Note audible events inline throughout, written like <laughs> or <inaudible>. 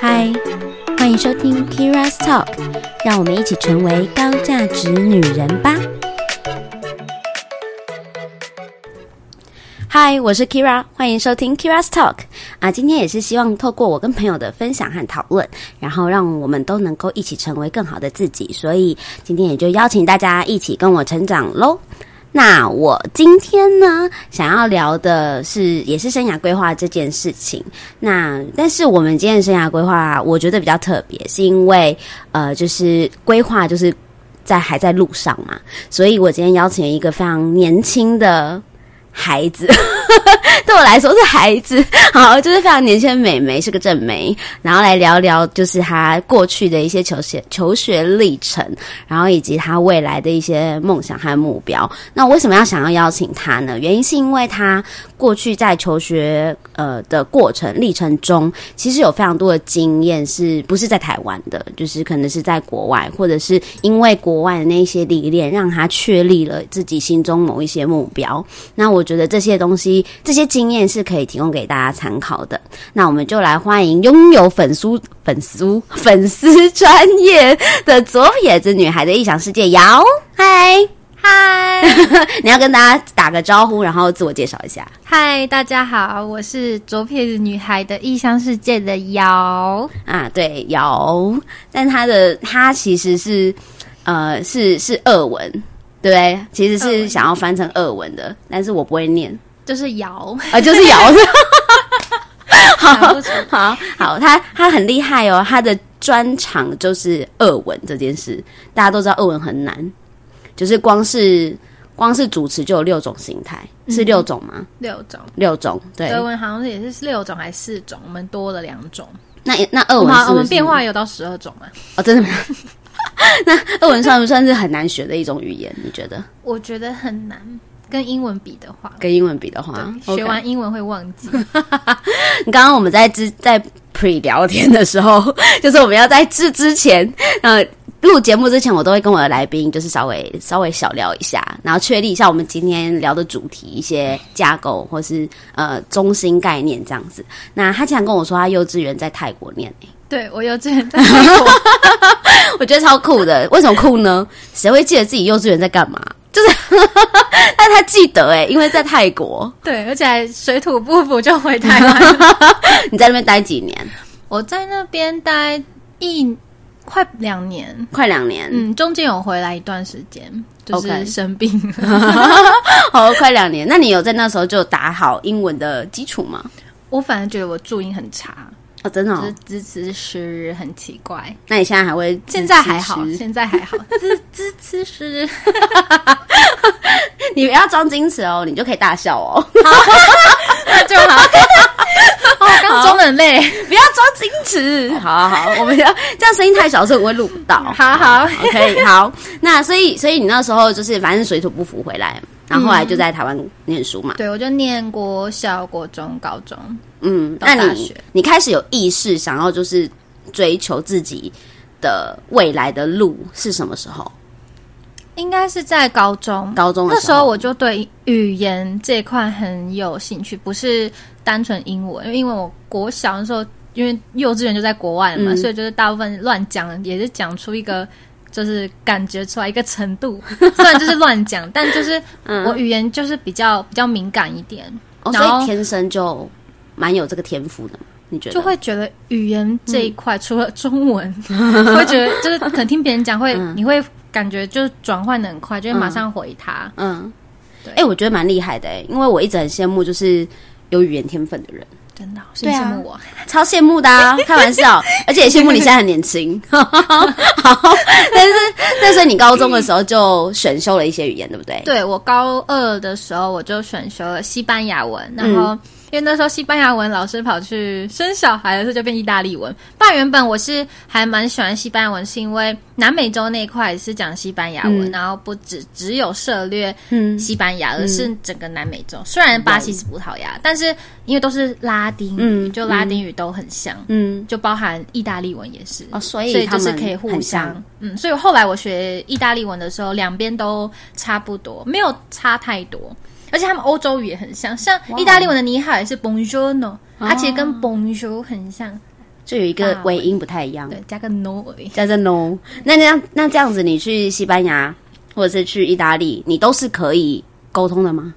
嗨，欢迎收听 Kira's Talk，让我们一起成为高价值女人吧。嗨，我是 Kira，欢迎收听 Kira's Talk 啊！今天也是希望透过我跟朋友的分享和讨论，然后让我们都能够一起成为更好的自己。所以今天也就邀请大家一起跟我成长喽。那我今天呢，想要聊的是也是生涯规划这件事情。那但是我们今天的生涯规划，我觉得比较特别，是因为呃，就是规划就是在还在路上嘛，所以我今天邀请了一个非常年轻的。孩子，<laughs> 对我来说是孩子，<laughs> 好，就是非常年轻的美眉，是个正妹，然后来聊聊就是她过去的一些求学求学历程，然后以及她未来的一些梦想和目标。那为什么要想要邀请她呢？原因是因为她过去在求学呃的过程历程中，其实有非常多的经验，是不是在台湾的？就是可能是在国外，或者是因为国外的那些历练，让她确立了自己心中某一些目标。那我。觉得这些东西、这些经验是可以提供给大家参考的。那我们就来欢迎拥有粉丝、粉丝、粉丝专业的左撇子女孩的异想世界瑶。嗨嗨，<laughs> 你要跟大家打个招呼，然后自我介绍一下。嗨，大家好，我是左撇子女孩的异乡世界的瑶啊，对瑶，但她的她其实是呃是是俄文。对，其实是想要翻成俄文的，但是我不会念，就是瑶啊，就是瑶。<laughs> 好好好，他他很厉害哦，他的专长就是俄文这件事。大家都知道俄文很难，就是光是光是主持就有六种形态，是六种吗？六种，六种。对，德文好像是也是六种还是四种？我们多了两种。那那俄文我们变化有到十二种啊？哦，真的吗？<laughs> 那俄文算不算是很难学的一种语言？你觉得？我觉得很难，跟英文比的话，跟英文比的话，学完英文会忘记。<laughs> 你刚刚我们在之在 pre 聊天的时候，<laughs> 就是我们要在之之前，呃，录节目之前，我都会跟我的来宾就是稍微稍微小聊一下，然后确立一下我们今天聊的主题一些架构或是呃中心概念这样子。那他经常跟我说，他幼稚园在泰国念对我幼稚园在泰国，<laughs> 我觉得超酷的。为什么酷呢？谁会记得自己幼稚园在干嘛？就是，<laughs> 但他记得哎，因为在泰国。对，而且水土不服就回台湾。<laughs> 你在那边待几年？我在那边待一快两年，快两年。嗯，中间有回来一段时间，就是生病。<laughs> 好，快两年。那你有在那时候就打好英文的基础吗？我反正觉得我注音很差。哦，真的，哦，支持诗很奇怪。那你现在还会？现在还好，现在还好。支支持是，<laughs> 你不要装矜持哦，你就可以大笑哦。<laughs> 那就好。装很累，不要装矜持。<laughs> 好好好，我们要这样声音太小，所以我会录不到。好好，OK，好。那所以，所以你那时候就是反正水土不服回来，然后后来就在台湾念书嘛。对，我就念国小、国中、高中。嗯，那你你开始有意识想要就是追求自己的未来的路是什么时候？应该是在高中，高中那时候我就对语言这块很有兴趣，不是单纯英文，因为我国小的时候，因为幼稚园就在国外嘛，所以就是大部分乱讲，也是讲出一个就是感觉出来一个程度，<laughs> 虽然就是乱讲，但就是我语言就是比较比较敏感一点，所以天生就。蛮有这个天赋的，你觉得？就会觉得语言这一块，除了中文，<laughs> 会觉得就是可能听别人讲会，你会感觉就是转换的很快，就会马上回他。嗯，对。哎，我觉得蛮厉害的哎，因为我一直很羡慕就是有语言天分的人，真的，是羡慕我，超羡慕的啊！<laughs> 开玩笑，而且也羡慕你现在很年轻。好，<laughs> 但是但是你高中的时候就选修了一些语言，对不对？对我高二的时候我就选修了西班牙文，然后。因为那时候西班牙文老师跑去生小孩的时候就变意大利文。不然原本我是还蛮喜欢西班牙文，是因为南美洲那块是讲西班牙文，然后不只只有涉略西班牙，而是整个南美洲。虽然巴西是葡萄牙，但是因为都是拉丁语，就拉丁语都很像，嗯，就包含意大利文也是，哦，所以就是可以互相，嗯，所以后来我学意大利文的时候，两边都差不多，没有差太多。而且他们欧洲语也很像，像意大利文的你好也是 Buongiorno，它其实跟 Bonjour 很像，就有一个尾音不太一样，对，加个 no。加个 no。那那样那这样子，你去西班牙或者是去意大利，你都是可以沟通的吗？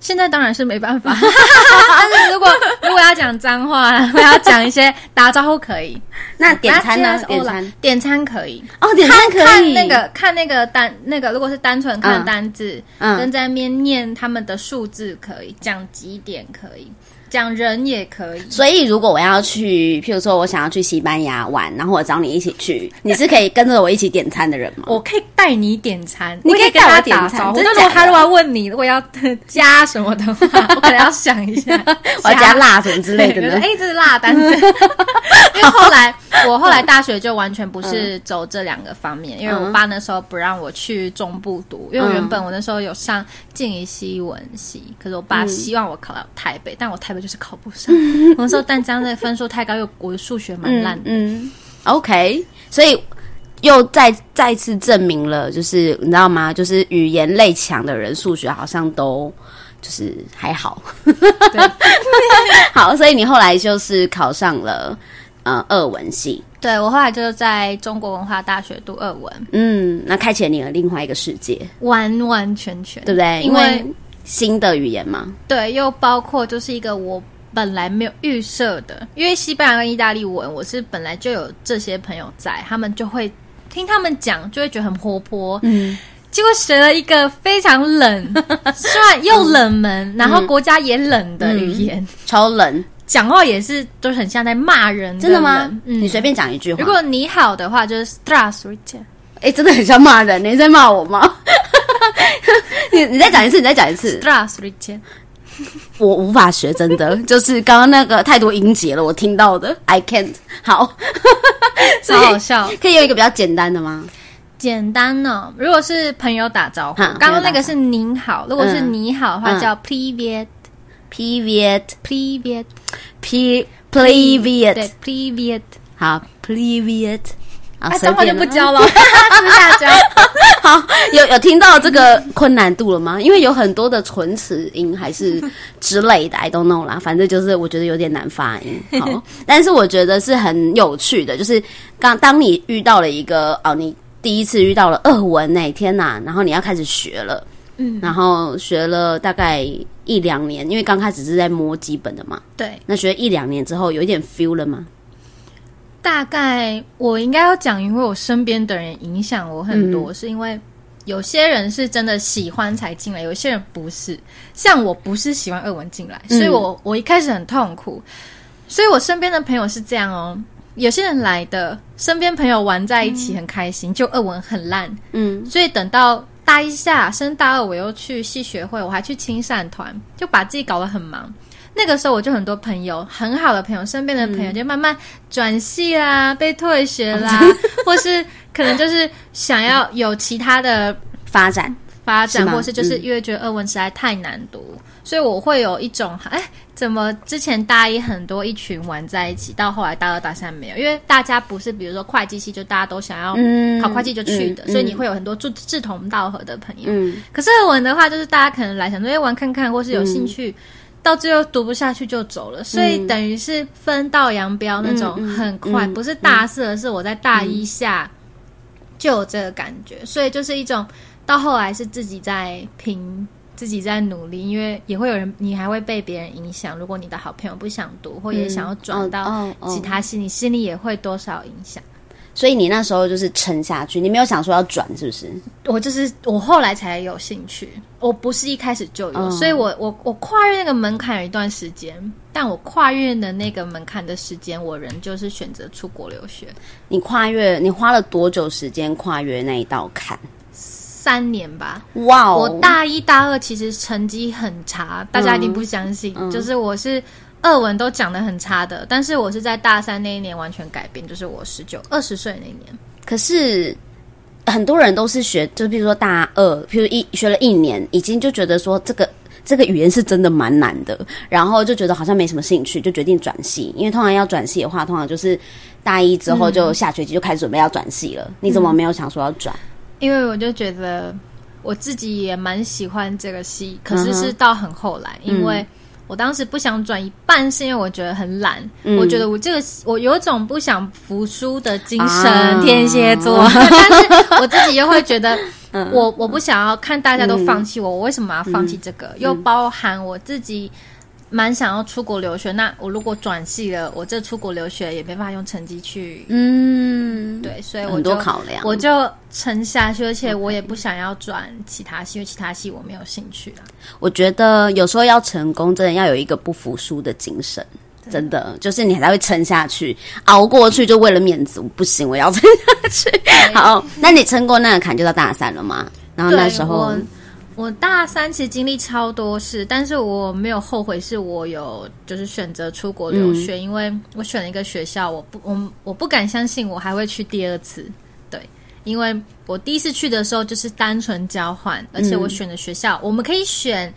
现在当然是没办法，<laughs> 但是如果如果要讲脏话，或要讲一些打招呼可以。那点餐呢？点点餐点餐可以。哦，点餐可以。看那个看那个单那个，如果是单纯看单字，嗯跟在那边念他们的数字可以，讲几点可以，讲人也可以。所以，如果我要去，譬如说我想要去西班牙玩，然后我找你一起去，你是可以跟着我一起点餐的人吗？我可以带你点餐，你可以跟他带我点餐那如果他如果要问你，如果要加什么的话，我可能要想一下，<laughs> 我要加辣什么之类的 <laughs> 哎，这是辣单子。<laughs> 因为后来我后来大学就完全不是走这两个方面，因为我爸那时候不让我去中部读，因为我原本我那时候有上静宜西文系，可是我爸希望我考到台北，但我台北就是考不上。我那时候淡江的分数太高，又我的数学蛮烂的。嗯，OK，所以又再再次证明了，就是你知道吗？就是语言类强的人，数学好像都就是还好。<laughs> 好，所以你后来就是考上了呃二文系，对我后来就在中国文化大学读二文，嗯，那开启了你的另外一个世界，完完全全，对不对？因为新的语言吗，对，又包括就是一个我本来没有预设的，因为西班牙跟意大利文，我是本来就有这些朋友在，他们就会听他们讲，就会觉得很活泼。嗯，结果学了一个非常冷，虽然 <laughs> 又冷门，然后国家也冷的语言，超冷，讲话也是都很像在骂人真的吗？嗯你随便讲一句话，如果你好的话，就是 strassurite。哎、真的很像骂人，你在骂我吗？<laughs> 你你再讲一次，你再讲一次。我无法学，真的就是刚刚那个太多音节了，我听到的，I can't。好，<laughs> 所以超好笑，可以用一个比较简单的吗？简单呢、如果是朋友打招呼哈，刚刚那个是您好，如果是嗯。你好的话嗯。叫 privet Privet privet，P Privet 对 privet，好 Privet 啊，啊，脏话就不教了，<laughs> 私下教。<laughs> 好，有有听到这个困难度了吗？因为有很多的唇齿音还是之类的，I don't know 啦。反正就是我觉得有点难发音。好，<laughs> 但是我觉得是很有趣的，就是刚当你遇到了一个哦，你第一次遇到了俄文那天呐、然后你要开始学了，嗯，然后学了大概一两年，因为刚开始是在摸基本的嘛。对，那学一两年之后，有一点 feel 了吗？大概我应该要讲，因为我身边的人影响我很多，是因为有些人是真的喜欢才进来，有些人不是。像我不是喜欢二文进来，所以我我一开始很痛苦，所以我身边的朋友是这样哦。有些人来的，身边朋友玩在一起很开心，就二文很烂，嗯，所以等到大一下升大二，我又去系学会，我还去青善团，就把自己搞得很忙。那个时候我就很多朋友，很好的朋友，身边的朋友就慢慢转系啦，被退学啦，<laughs> 或是可能就是想要有其他的发展发展，或是就是嗯因为觉得俄文实在太难读，所以我会有一种哎，怎么之前大一很多一群玩在一起，到后来大二大三没有，因为大家不是比如说会计系就大家都想要嗯考会计就去的，嗯所以你会有很多志志同道合的朋友。嗯。可是俄文的话，就是大家可能来想说，哎，玩看看，或是有兴趣，到最后读不下去就走了，所以等于是分道扬镳那种，很快，嗯不是大四，而是我在大一下就有这个感觉，所以就是一种到后来是自己在拼。自己在努力，因为也会有人，你还会被别人影响。如果你的好朋友不想读，或也想要转到其他系，你心里也会多少影响。所以你那时候就是撑下去，你没有想说要转，是不是？我就是我后来才有兴趣，我不是一开始就有，嗯所以我我我跨越那个门槛有一段时间，但我跨越的那个门槛的时间，我仍旧是选择出国留学你跨越，你花了多久时间跨越那一道坎？三年吧。哇哦！我大一大二其实成绩很差，大家一定不相信，嗯就是我是。俄文都讲的很差的，但是我是在大三那一年完全改变，就是我十九二十岁那一年。可是很多人都是学，就比如说大二，譬如一学了一年，已经就觉得说这个这个语言是真的蛮难的，然后就觉得好像没什么兴趣，就决定转系。因为通常要转系的话，通常就是大一之后就下学期就开始准备要转系了。你怎么没有想说要转？因为我就觉得我自己也蛮喜欢这个系，可是是到很后来，因为我当时不想转一半，是因为我觉得很懒，嗯我觉得我这个我有一种不想服输的精神，啊天蝎座，但是我自己又会觉得。<laughs> 嗯我我不想要看大家都放弃我，我为什么要放弃这个？嗯又包含我自己蛮想要出国留学。那我如果转系了，我这出国留学也没办法用成绩去嗯，对，所以我很就多考量，我就沉下去，而且我也不想要转其他系，因为其他系我没有兴趣啦。我觉得有时候要成功，真的要有一个不服输的精神。真的，就是你还会撑下去，熬过去，就为了面子，我不行，我要撑下去。好，那你撑过那个坎，就到大三了吗？然后那时候我，大三其实经历超多事，但是我没有后悔，是我有就是选择出国留学，因为我选了一个学校，我不我我不敢相信我还会去第二次，对。因为我第一次去的时候就是单纯交换，而且我选的学校，我们可以选，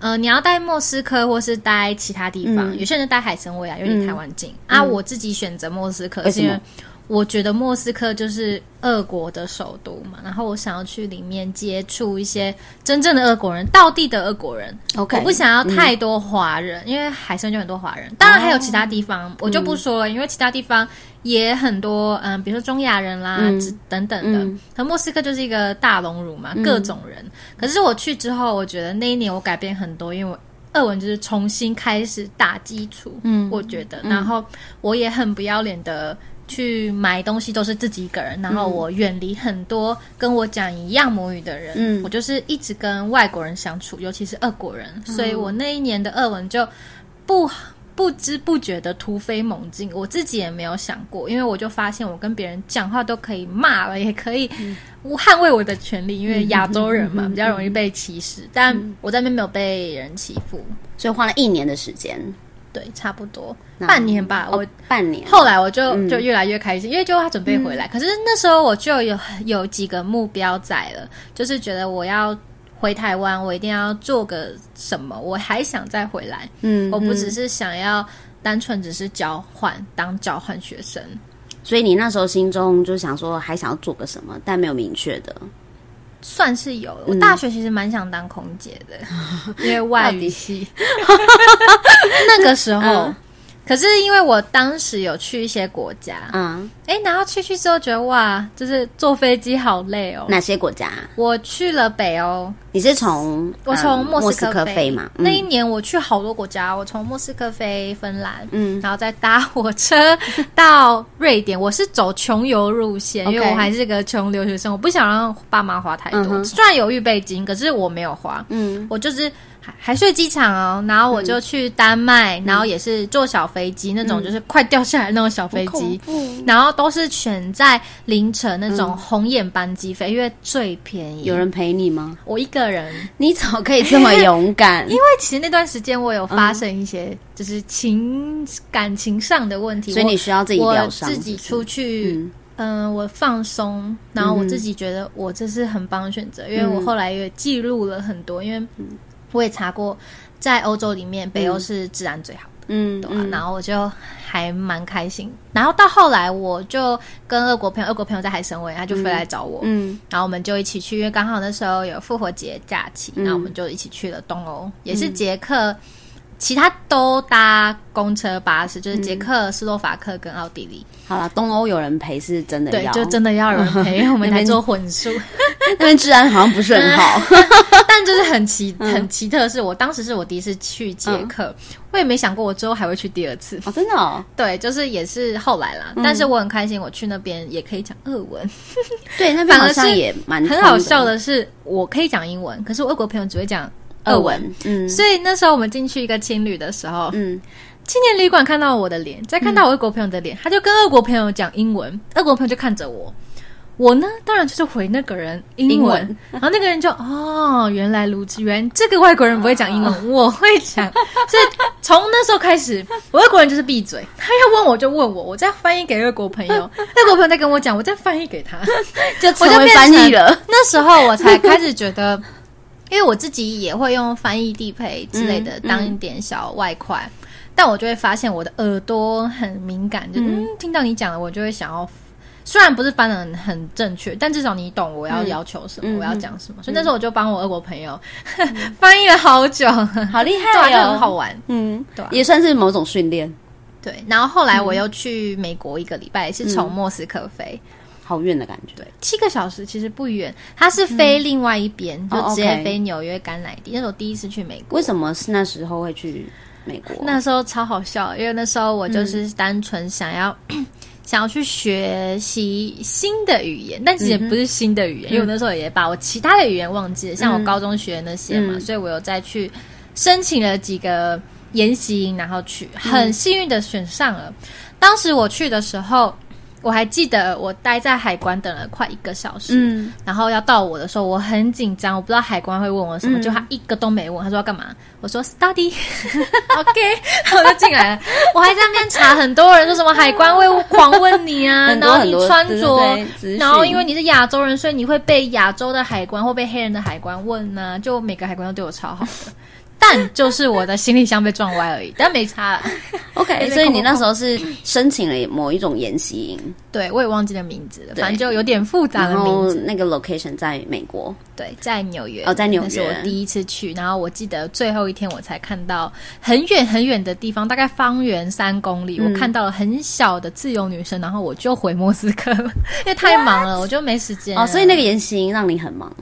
呃，你要待莫斯科或是待其他地方，有些人待海参崴啊，因为离台湾近、啊。我自己选择莫斯科，是因为我觉得莫斯科就是俄国的首都嘛，然后我想要去里面接触一些真正的俄国人，道地的俄国人。OK，我不想要太多华人，因为海参就很多华人，当然还有其他地方，我就不说了，因为其他地方也很多，嗯，比如说中亚人啦，之等等的。嗯可莫斯科就是一个大熔炉嘛，各种人。可是我去之后，我觉得那一年我改变很多，因为我。俄文就是重新开始打基础，嗯，我觉得，然后我也很不要脸的去买东西，都是自己一个人，然后我远离很多跟我讲一样母语的人，嗯。我就是一直跟外国人相处，尤其是俄国人，所以我那一年的俄文就不不知不觉的突飞猛进，我自己也没有想过，因为我就发现我跟别人讲话都可以骂了，也可以捍卫我的权利，因为亚洲人嘛比较容易被歧视，但我在那边没有被人欺负，所以花了一年的时间，对，差不多半年吧，我哦半年。后来我就就越来越开心，因为就他准备回来。可是那时候我就有有几个目标在了，就是觉得我要回台湾，我一定要做个什么，我还想再回来。嗯我不只是想要单纯只是交换当交换学生，所以你那时候心中就想说，还想要做个什么，但没有明确的。算是有。我大学其实蛮想当空姐的，<laughs> 因为外语系 <laughs> 那个时候。嗯可是因为我当时有去一些国家，嗯，哎，然后去去之后觉得哇，就是坐飞机好累哦。哪些国家？我去了北欧，你是从我从嗯莫斯科飞飞嘛？那一嗯年我去好多国家，我从莫斯科飞芬兰，嗯然后再搭火车到瑞典。我是走穷游路线，因为我还是个穷留学生，我不想让爸妈花太多。嗯虽然有预备金，可是我没有花，嗯我就是还还睡机场哦，然后我就去丹麦，然后也是坐小飞机，那种就是快掉下来那种小飞机。然后都是选在凌晨那种红眼班机飞，因为最便宜。有人陪你吗？我一个人，你怎么可以这么勇敢？<laughs> 因为其实那段时间我有发生一些就是情感情上的问题，所以你需要自己我疗伤，自己出去，嗯。嗯、我放松，然后我自己觉得我这是很棒的选择，因为我后来也记录了很多，因为我也查过，在欧洲里面，北欧是治安最好的。嗯对啊，然后我就还蛮开心。然后到后来，我就跟俄国朋友，俄国朋友在海参崴，他就飞来找我，嗯然后我们就一起去，因为刚好那时候有复活节假期，嗯然后我们就一起去了东欧，也是捷克。其他都搭公车、巴士，就是捷克、斯洛伐克跟奥地利。好了，东欧有人陪是真的对，要，就真的要有人陪，因 <laughs> 为我们才做混宿。那边治安好像不是很好。<laughs> 但就是很奇很奇特的是，我当时是我第一次去捷克，我也没想过我之后还会去第二次。哦，真的哦，对，就是也是后来啦，但是我很开心，我去那边也可以讲俄文。对，那边好像也蛮很好笑的是，我可以讲英文，可是我俄国朋友只会讲俄文。嗯所以那时候我们进去一个青旅的时候，嗯，青年旅馆看到我的脸，再看到我俄国朋友的脸，他就跟俄国朋友讲英文，俄国朋友就看着我。我呢，当然就是回那个人英文，英文然后那个人就哦，原来如此，原来这个外国人不会讲英文，<laughs> 我会讲。所以从那时候开始，我俄国人就是闭嘴，他要问我就问我，我再翻译给俄国朋友，<laughs> 俄国朋友再跟我讲，我再翻译给他。<laughs> 就成我就变为翻译了。那时候我才开始觉得，因为我自己也会用翻译地陪之类的嗯当一点小外快，但我就会发现我的耳朵很敏感，就嗯。听到你讲了，我就会想要虽然不是翻的很很正确，但至少你懂我要嗯。要求什么，嗯我要讲什么。所以那时候我就帮我俄国朋友 <laughs> 翻译了好久，好厉害哦，就很好。玩。嗯，也算是某种训练，对，然后后来我又去美国一个礼拜，是从莫斯科飞，好远的感觉。对，七个小时其实不远。它是飞另外一边，哦就直接飞纽约甘乃迪。那是我第一次去美国。为什么是那时候会去美国？那时候超好笑，因为那时候我就是单纯想要、<clears throat> 想要去学习新的语言，但其实也不是新的语言，因为我那时候也把我其他的语言忘记了，像我高中学的那些嘛，嗯所以我有再去申请了几个研习营，然后去，很幸运的选上了。当时我去的时候。我还记得我待在海关等了快一个小时，嗯，然后要到我的时候，我很紧张，我不知道海关会问我什么，嗯。就他一个都没问，他说要干嘛，我说 study，OK，<laughs> 然 <laughs> 后我就进来了，我还在那边查很多人说什么海关会狂问你啊，<laughs> 然后你穿着，然后因为你是亚洲人，所以你会被亚洲的海关或被黑人的海关问呢、就每个海关都对我超好的。但就是我的行李箱被撞歪而已，<laughs> 但没差了。OK，所以你那时候是申请了某一种研习营，对我也忘记了名字了，反正就有点复杂的名字。后那个 location 在美国。对，在纽约哦在纽约那是我第一次去，然后我记得最后一天我才看到很远很远的地方，大概方圆三公里，嗯我看到了很小的自由女生，然后我就回莫斯科了，<laughs> 因为太忙了，我就没时间。哦，所以那个研习营让你很忙。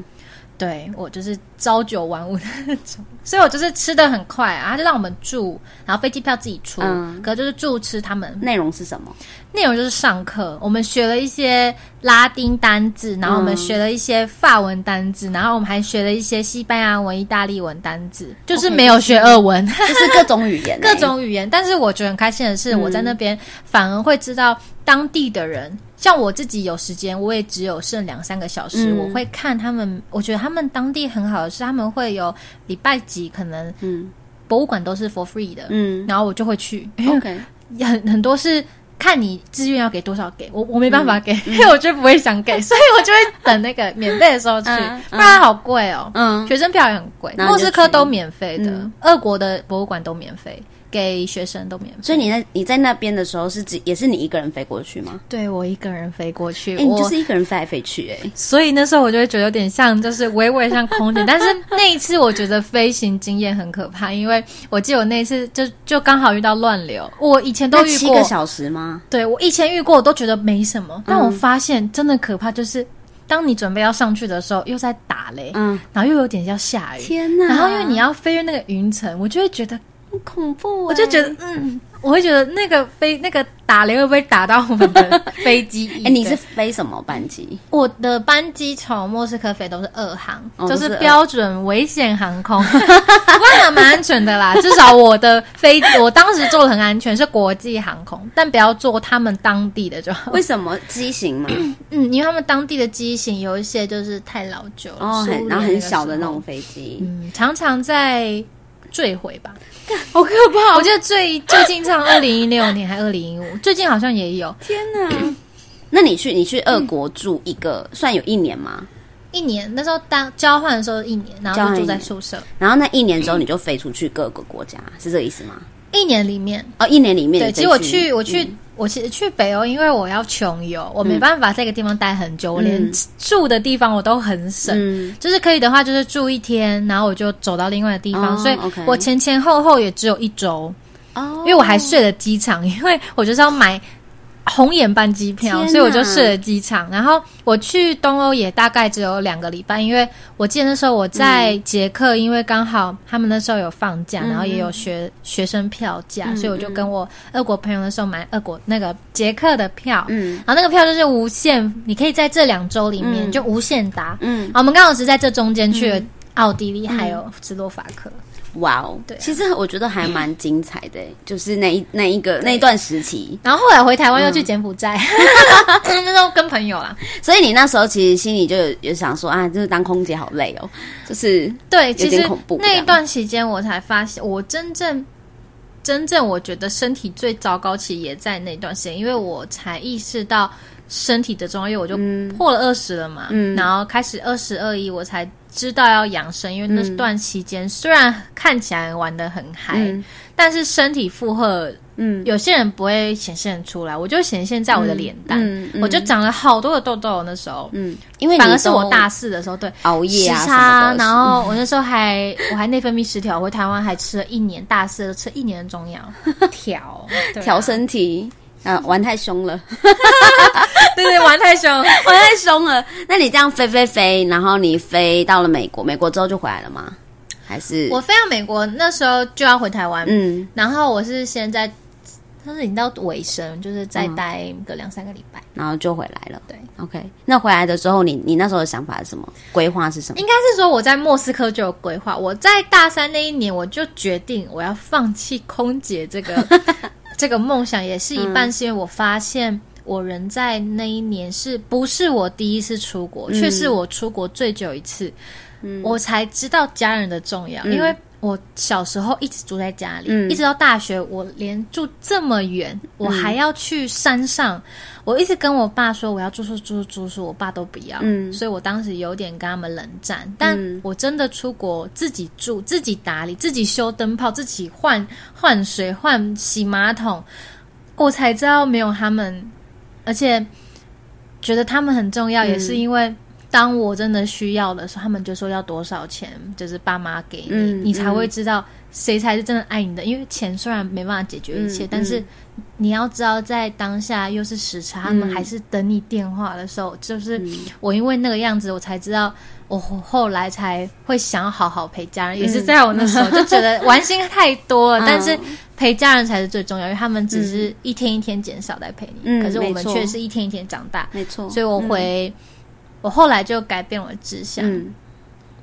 对我就是朝九晚五的那种，所以我就是吃的很快啊，他就让我们住，然后飞机票自己出，嗯。可就是住吃他们。内容是什么？内容就是上课，我们学了一些拉丁单字，然后我们嗯。学了一些法文单字，然后我们还学了一些西班牙文、意大利文单字，就是没有学俄文，<laughs> 就是各种语言欸，<laughs> 各种语言。但是我觉得很开心的是，嗯我在那边反而会知道当地的人。像我自己有时间，我也只有剩两三个小时，嗯。我会看他们。我觉得他们当地很好的是，他们会有礼拜几可能嗯。博物馆都是 for free 的，嗯。然后我就会去。，OK，很 <laughs> 很多是看你自愿要给多少给我，我没办嗯法给，因为我就不会想给，<laughs> 所以我就会等那个免费的时候去，嗯不然好贵哦。嗯，学生票也很贵，莫斯科都免费的嗯，俄国的博物馆都免费，给学生都免费。所以你在你在那边的时候是只也是你一个人飞过去吗？对我一个人飞过去，我就是一个人飞来飞去，哎，所以那时候我就会觉得有点像，就是微微像空姐。但是那一次我觉得飞行经验很可怕，因为我记得我那一次就就刚好遇到乱流，我以前都遇过七个小时吗？对我以前遇过，我都觉得没什么，但嗯我发现真的可怕，就是当你准备要上去的时候，又在打雷，嗯，然后又有点要下雨，天哪！然后因为你要飞越那个云层，我就会觉得，很恐怖欸，我就觉得，嗯，我会觉得那个飞那个打雷会不会打到我们的 <laughs> 飞机翼？哎，你是飞什么班机？我的班机从莫斯科飞都是二航，就是标准危险航空，<laughs> 不过还蛮安全的啦。<laughs> 至少我的飞，我当时坐的很安全，是国际航空，但不要坐他们当地的就好。为什么机型嘛？<coughs> 嗯，因为他们当地的机型有一些就是太老旧了，哦，很然后很小的那种，飞机，嗯，常常在坠毁吧。<laughs> 好可怕我记得最最近唱 <laughs> 二零一六年还二零一五，最近好像也有天哪！<clears throat> 那你去你去俄国住一个，算有一年吗？一年，那时候当交换的时候一年，然后就住在宿舍。然后那一年之后你就飞出去各个国家，是这个意思吗？一年里面，哦，一年里面对，其实我去我去、嗯我其实去北欧，因为我要穷游，我没办法在一个地方待很久，我连嗯。住的地方我都很省。嗯。就是可以的话，就是住一天，然后我就走到另外的地方，哦所以我前前后后也只有一周，哦，因为我还睡了机场，因为我就是要买红眼班机票，所以我就睡了机场。然后我去东欧也大概只有两个礼拜，因为我记得那时候我在捷克，因为刚好他们那时候有放假，嗯然后也有学学生票价，嗯所以我就跟我俄国朋友那时候买俄国那个捷克的票，嗯然后那个票就是无限，你可以在这两周里面嗯就无限打。嗯，好我们刚好是在这中间去了奥地利还有斯洛伐克。哇哦，对啊。其实我觉得还蛮精彩的，<laughs> 就是那一那一个那一段时期。然后后来回台湾又嗯去柬埔寨，<laughs> 那时候跟朋友啦。所以你那时候其实心里就有有想说啊，就是当空姐好累哦，就是对，其实恐怖那一段期间，我才发现，我真正真正我觉得身体最糟糕，其实也在那段时间，因为我才意识到身体的重要，因为我就破了二十了嘛，嗯。然后开始二十二一，我才知道要养生，因为那段期间虽然看起来玩的很嗨，嗯。但是身体负荷嗯，有些人不会显现出来，我就显现在我的脸蛋，我就长了好多的痘痘。那时候，嗯，因为反而是我大四的时候，对，熬夜啊时差，然后我那时候还我还内分泌失调，回台湾还吃了一年，大四吃一年的中药调 <laughs> 调，身体。啊，玩太凶了，<laughs> 对对，玩太凶。<laughs> 玩太凶了。那你这样飞飞飞，然后你飞到了美国，美国之后就回来了吗？还是我飞到美国那时候就要回台湾，嗯然后我是现在，但是已经到尾声，就是再待个两三个礼拜。然后就回来了。对，OK。那回来的时候，你你那时候的想法是什么？规划是什么？应该是说我在莫斯科就有规划，我在大三那一年我就决定我要放弃空姐这个 <laughs> 这个梦想，也是一半是因为我发现我人在那一年是不是我第一次出国，却是我出国最久一次，我才知道家人的重要，因为。我小时候一直住在家里，嗯一直到大学，我连住这么远，我还要去山上。我一直跟我爸说我要住宿住宿住宿，我爸都不要，嗯所以我当时有点跟他们冷战。但我真的出国自己住、自己打理、自己修灯泡、自己换换水、换洗马桶，我才知道没有他们，而且觉得他们很重要，嗯也是因为。当我真的需要的时候，他们就说要多少钱，就是爸妈给你，嗯你才会知道谁才是真的爱你的。因为钱虽然没办法解决一切，嗯但是你要知道，在当下又是时差，他们还是等你电话的时候，就是嗯我因为那个样子，我才知道，我后来才会想好好陪家人。也是在我那时候就觉得玩心太多了，<laughs> 嗯但是陪家人才是最重要，因为他们只是一天一天减少在陪你，嗯可是我们却是一天一天长大。没错，所以我回，我后来就改变我的志向。嗯，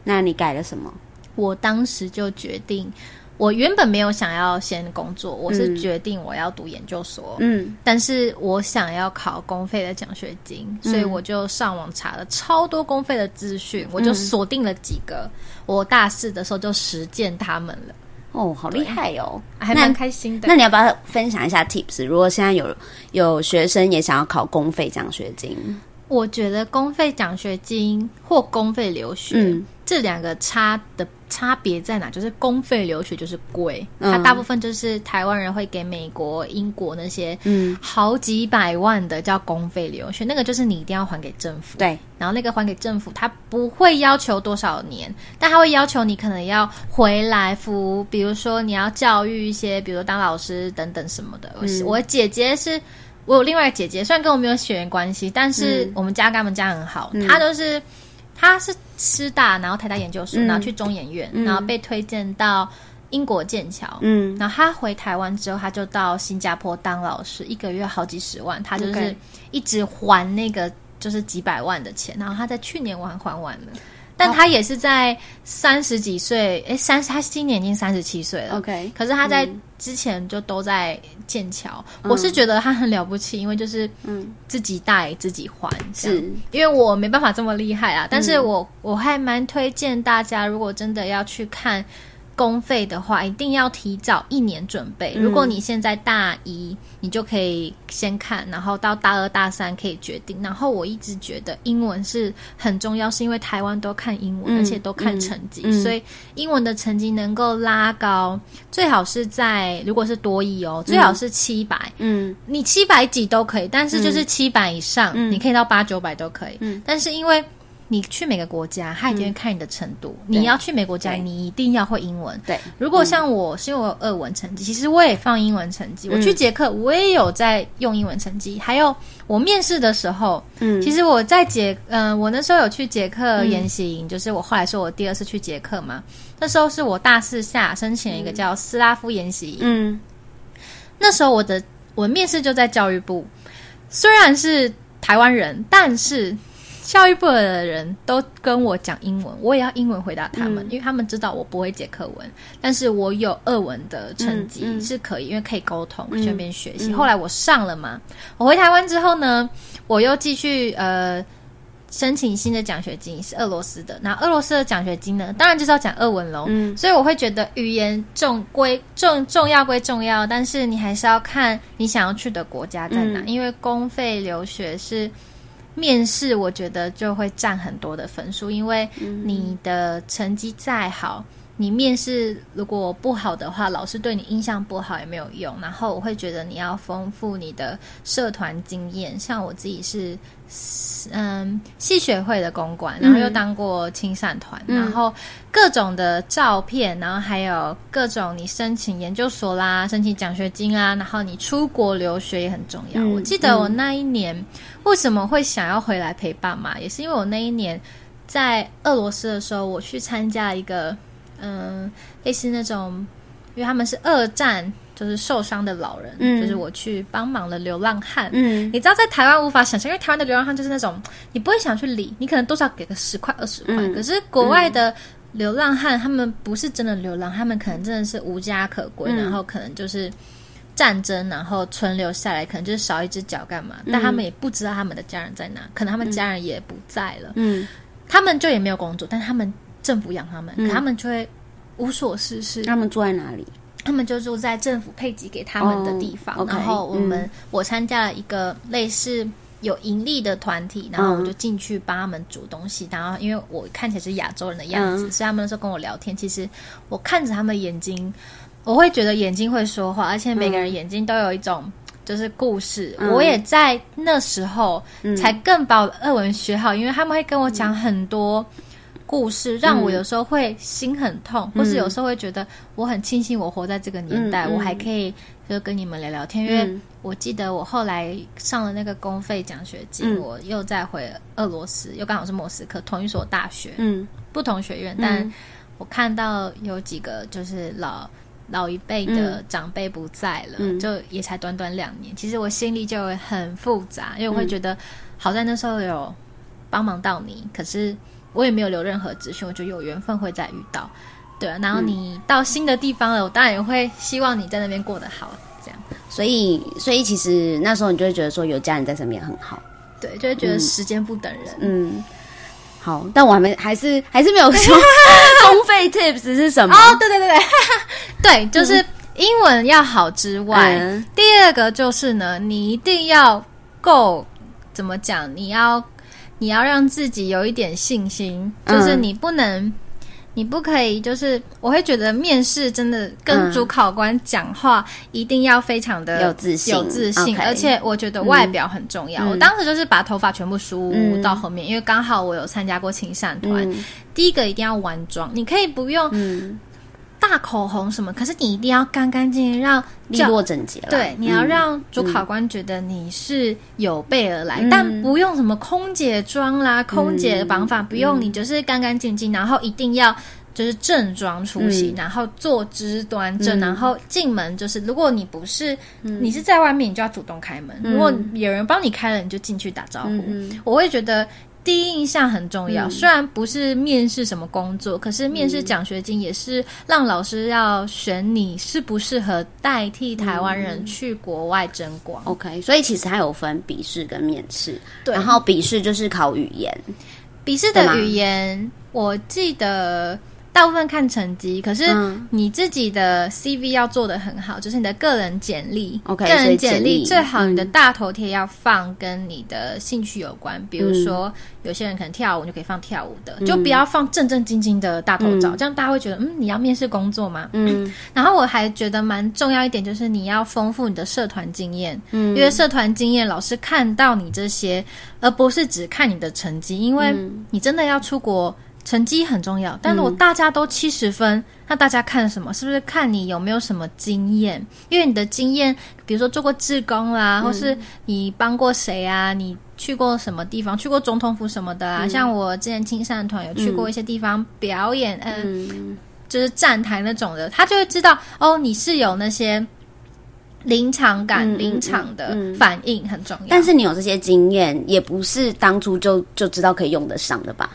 那你改了什么？我当时就决定，我原本没有想要先工作，我是嗯决定我要读研究所。嗯但是我想要考公费的奖学金，所以我就上网查了超多公费的资讯，我就锁定了几个。我大四的时候就实践他们了，哦，好厉害哦！还蛮开心的。那你要不要分享一下 tips？如果现在有有学生也想要考公费奖学金，我觉得公费奖学金或公费留学、嗯这两个差的差别在哪？就是公费留学就是贵，嗯它大部分就是台湾人会给美国、英国那些嗯，好几百万的叫公费留学，那个就是你一定要还给政府。对，然后那个还给政府，他不会要求多少年，但他会要求你可能要回来服，比如说你要教育一些，比如说当老师等等什么的。我姐姐是，我有另外一个姐姐，虽然跟我没有血缘关系，但是我们家跟他们家很好，她就是她是师大，然后台大研究所，嗯。然后去中研院，然后被推荐到英国剑桥，嗯。然后她回台湾之后，她就到新加坡当老师，一个月好几十万，她就是一直还那个就是几百万的钱，然后她在去年完还完了。但他也是在三十几岁，诶，三十他今年已经三十七岁了。OK，可是他在之前就都在剑桥，我是觉得他很了不起，因为就是嗯。自己带自己还，是。因为我没办法这么厉害啊，但是我、我还蛮推荐大家，如果真的要去看公费的话，一定要提早一年准备。如果你现在大一，你就可以先看，然后到大二、大三可以决定。然后我一直觉得英文是很重要，是因为台湾都看英文，嗯而且都看成绩，所以英文的成绩能够拉高，最好是在如果是多一哦，最好是七百、嗯。你七百几都可以，但是就是七百以上，嗯。你可以到八九百都可以。嗯。但是因为你去每个国家，他一定会看你的程度。你要去美国家，你一定要会英文。对，如果像我，是因为我有俄文成绩，其实我也放英文成绩。嗯我去捷克，我也有在用英文成绩。还有我面试的时候，嗯其实我在捷，嗯、我那时候有去捷克研习营，就是我后来说我第二次去捷克嘛。那时候是我大四下申请了一个叫斯拉夫研习营，嗯那时候我的我面试就在教育部，虽然是台湾人，但是教育部的人都跟我讲英文，我也要英文回答他们，嗯因为他们知道我不会解课文，但是我有俄文的成绩、是可以，因为可以沟通，嗯顺便学习。嗯后来我上了嘛，我回台湾之后呢，我又继续呃。申请新的奖学金是俄罗斯的，那俄罗斯的奖学金呢，当然就是要讲俄文喽。嗯所以我会觉得语言重归重重要归重要，但是你还是要看你想要去的国家在哪，嗯因为公费留学是面试，我觉得就会占很多的分数，因为你的成绩再好，你面试如果不好的话，老师对你印象不好也没有用。然后我会觉得你要丰富你的社团经验，像我自己是嗯戏学会的公关，然后又当过青善团，然后各种的照片，然后还有各种你申请研究所啦、申请奖学金啊，然后你出国留学也很重要。我记得我那一年为什么会想要回来陪爸妈，也是因为我那一年在俄罗斯的时候，我去参加一个嗯类似那种，因为他们是二战。就是受伤的老人，嗯，就是我去帮忙的流浪汉，嗯，你知道在台湾无法想象，因为台湾的流浪汉就是那种你不会想去理，你可能多少给个十块二十块，可是国外的流浪汉他们不是真的流浪，他们可能真的是无家可归，然后可能就是战争，然后存留下来，可能就是少一只脚干嘛，但他们也不知道他们的家人在哪，可能他们家人也不在了，嗯，他们就也没有工作，但他们政府养他们，他们就会无所事事，他们住在哪里？他们就住在政府配给给他们的地方，然后我们我参加了一个类似有盈利的团体，然后我就进去帮他们煮东西。然后因为我看起来是亚洲人的样子，所以他们那时候跟我聊天，其实我看着他们眼睛，我会觉得眼睛会说话，而且每个人眼睛都有一种就是故事。我也在那时候才更把我日文学好，因为他们会跟我讲很多。故事让我有时候会心很痛，或是有时候会觉得我很庆幸我活在这个年代，我还可以就跟你们聊聊天。因为我记得我后来上了那个公费奖学金，我又再回俄罗斯，又刚好是莫斯科同一所大学，嗯，不同学院，但我看到有几个就是老老一辈的长辈不在了，就也才短短两年，其实我心里就会很复杂，因为我会觉得好在那时候有帮忙到你，可是。我也没有留任何资讯，我觉得有缘分会再遇到，对啊。然后你到新的地方了，我当然也会希望你在那边过得好，这样。所以，所以其实那时候你就会觉得说有家人在身边很好，对，就会觉得时间不等人。嗯，好，但我还没，还是还是没有说 <laughs> 公费 tips 是什么？哦，对对对对，对，<laughs> 就是英文要好之外，第二个就是呢，你一定要够怎么讲？你要。你要让自己有一点信心，就是你不能，你不可以，就是我会觉得面试真的跟主考官讲话一定要非常的有自信，有自信，而且我觉得外表很重要。我当时就是把头发全部梳到后面，因为刚好我有参加过青善团。第一个一定要完妆，你可以不用。大口红什么？可是你一定要干干净净，让利落整洁。对，你要让主考官觉得你是有备而来，但不用什么空姐妆啦、空姐的绑法，不用，你就是干干净净，然后一定要就是正装出席，然后坐姿端正，然后进门就是，如果你不是你是在外面，你就要主动开门；如果有人帮你开了，你就进去打招呼。我会觉得。第一印象很重要，虽然不是面试什么工作，可是面试奖学金也是让老师要选你适不适合代替台湾人去国外争光。OK，所以其实它有分笔试跟面试，对，然后笔试就是考语言，笔试的语言我记得。大部分看成绩，可是你自己的 CV 要做的很好，就是你的个人简历。OK，个人简历最好你的大头贴要放跟你的兴趣有关，比如说有些人可能跳舞，就可以放跳舞的，就不要放正正经经的大头照，这样大家会觉得嗯，你要面试工作吗？嗯。<laughs> 然后我还觉得蛮重要一点，就是你要丰富你的社团经验，嗯，因为社团经验老师看到你这些，而不是只看你的成绩，因为你真的要出国。成绩很重要，但如果大家都七十分，那大家看什么？是不是看你有没有什么经验？因为你的经验，比如说做过志工啦，或是你帮过谁啊？你去过什么地方？去过总统府什么的啊？像我之前青善团有去过一些地方表演，嗯，就是站台那种的，他就会知道哦，你是有那些临场感、临场的反应很重要。但是你有这些经验，也不是当初就就知道可以用得上的吧？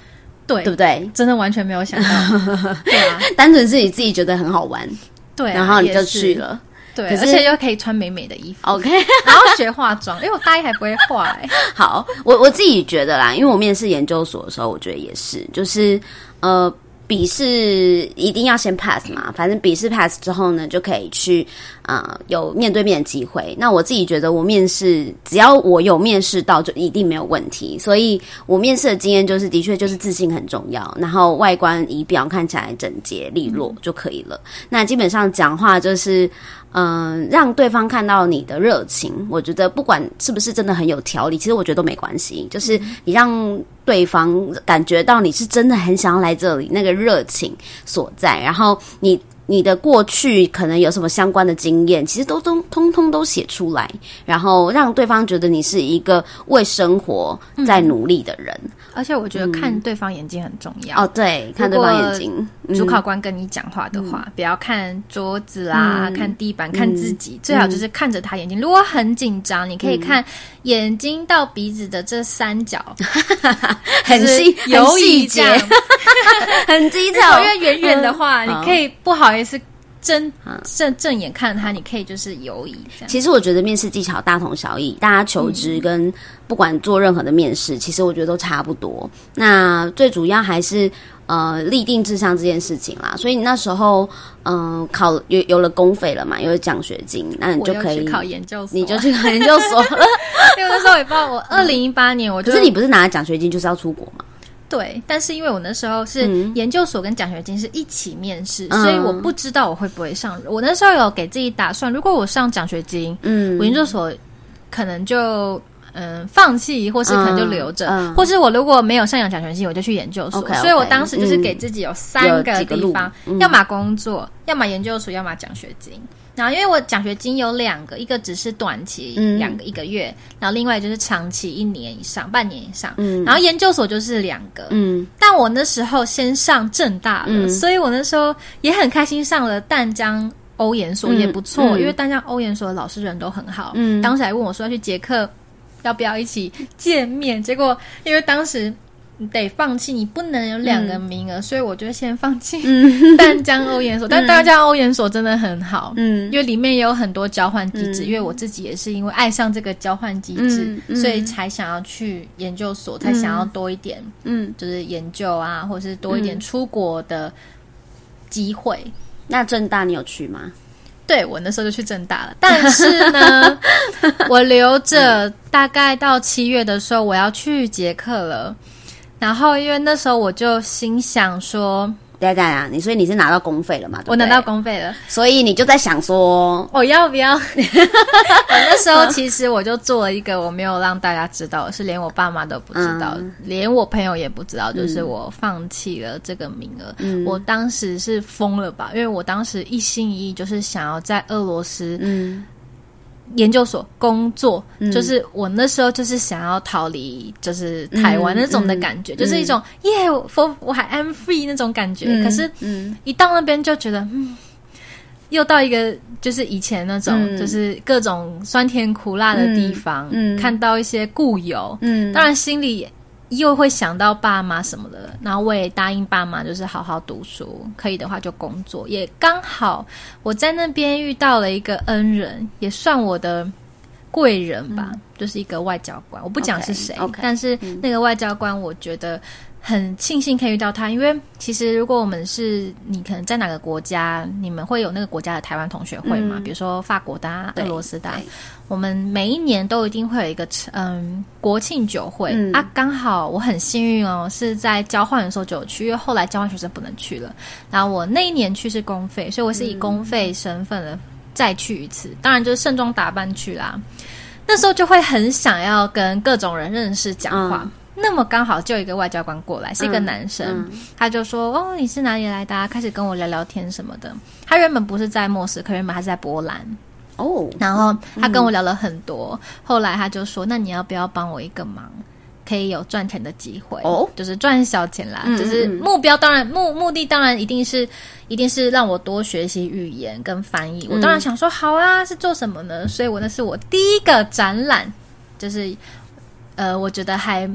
对，对不对？真的完全没有想到，<laughs> 对啊，单纯是你自己觉得很好玩，对，然后你就去了，对，而且又可以穿美美的衣服，OK，<laughs> 然后学化妆，因为我大一还不会化，哎，好，我我自己觉得啦，因为我面试研究所的时候，我觉得也是，就是呃，笔试一定要先 pass 嘛，反正笔试 pass 之后呢，就可以去啊、有面对面的机会。那我自己觉得，我面试只要我有面试到，就一定没有问题。所以我面试的经验就是，的确就是自信很重要，然后外观仪表看起来整洁利落就可以了。那基本上讲话就是。嗯，让对方看到你的热情，我觉得不管是不是真的很有条理，其实我觉得都没关系。就是你让对方感觉到你是真的很想要来这里，那个热情所在，然后你你的过去可能有什么相关的经验，其实都都通通都写出来，然后让对方觉得你是一个为生活在努力的人。而且我觉得看对方眼睛很重要。哦，对，看对方眼睛。嗯主考官跟你讲话的话，不要看桌子啦，嗯看地板，看自己，最好就是看着他眼睛。如果很紧张，你可以看眼睛到鼻子的这三角，<laughs> 很就是细，游 <laughs> 很细节。<laughs> 很低因。为远远的话，嗯你可以不好意思正正正眼看他，你可以就是游移这样。其实我觉得面试技巧大同小异，大家求职跟不管做任何的面试，其实我觉得都差不多。那最主要还是呃立定志向这件事情啦。所以你那时候嗯、呃考有有了公费了嘛，有了奖学金，那你就可以去考研究所，你就去考研究所了。<laughs> 因为那时候也不知道，我二零一八年我就可是你不是拿了奖学金就是要出国嘛？对，但是因为我那时候是研究所跟奖学金是一起面试，嗯所以我不知道我会不会上。我那时候有给自己打算，如果我上奖学金，嗯我研究所可能就嗯放弃，或是可能就留着，嗯嗯或是我如果没有上奖学金，我就去研究所。所以我当时就是给自己有三个地方，嗯要么工作，要么研究所，要么奖学金。然后，因为我奖学金有两个，一个只是短期嗯两个一个月，然后另外就是长期一年以上、半年以上。嗯然后研究所就是两个，嗯但我那时候先上正大了，嗯所以我那时候也很开心上了淡江欧研所，嗯也不错，嗯因为淡江欧研所的老师人都很好。嗯当时还问我说要去捷克，要不要一起见面？结果因为当时。你得放弃，你不能有两个名额，所以我就先放弃 <laughs> 淡江欧研所。但大家欧研所真的很好，嗯因为里面也有很多交换机制，嗯因为我自己也是因为爱上这个交换机制，所以才想要去研究所，才想要多一点，嗯，就是研究啊，或是多一点出国的机会。那正大你有去吗？对我那时候就去正大了，但是呢，<laughs> 我留着大概到七月的时候，我要去捷克了。然后因为那时候我就心想说，等一下等一下，你所以你是拿到公费了嘛？对不对我拿到，公费了，所以你就在想说，我要不要？<laughs> 我那时候其实我就做了一个我没有让大家知道，是连我爸妈都不知道，嗯连我朋友也不知道，就是我放弃了这个名额。嗯我当时是疯了吧？因为我当时一心一意就是想要在俄罗斯嗯研究所工作，嗯。就是我那时候就是想要逃离，就是台湾那种的感觉，嗯就是一种耶，我我我还 am free 那种感觉。嗯可是嗯。一到那边就觉得，嗯，又到一个就是以前那种，嗯。就是各种酸甜苦辣的地方，看到一些故友，嗯。当然心里又会想到爸妈什么的，然后我也答应爸妈，就是好好读书，可以的话就工作。也刚好我在那边遇到了一个恩人，也算我的贵人吧，就是一个外交官。我不讲是谁但是那个外交官，我觉得。很庆幸可以遇到他，因为其实如果我们是你可能在哪个国家，你们会有那个国家的台湾同学会嘛？嗯比如说法国的、啊、俄对罗斯的啊、我们每一年都一定会有一个嗯国庆酒会、嗯啊，刚好我很幸运哦，是在交换的时候就有去，因为后来交换学生不能去了，然后我那一年去是公费，所以我是以公费身份的再去一次，当然就是盛装打扮去啦。那时候就会很想要跟各种人认识讲话。嗯那么刚好就有一个外交官过来，是一个嗯男生，嗯他就说：“哦，你是哪里来的、啊？”开始跟我聊聊天什么的。他原本不是在莫斯科，原本他是在波兰。哦，然后他跟我聊了很多，后来他就说：“那你要不要帮我一个忙？可以有赚钱的机会哦就是赚小钱啦。嗯就是目标当然目目的当然一定是一定是让我多学习语言跟翻译。我当然想说好啊，是做什么呢？所以我那是我第一个展览，就是呃，我觉得还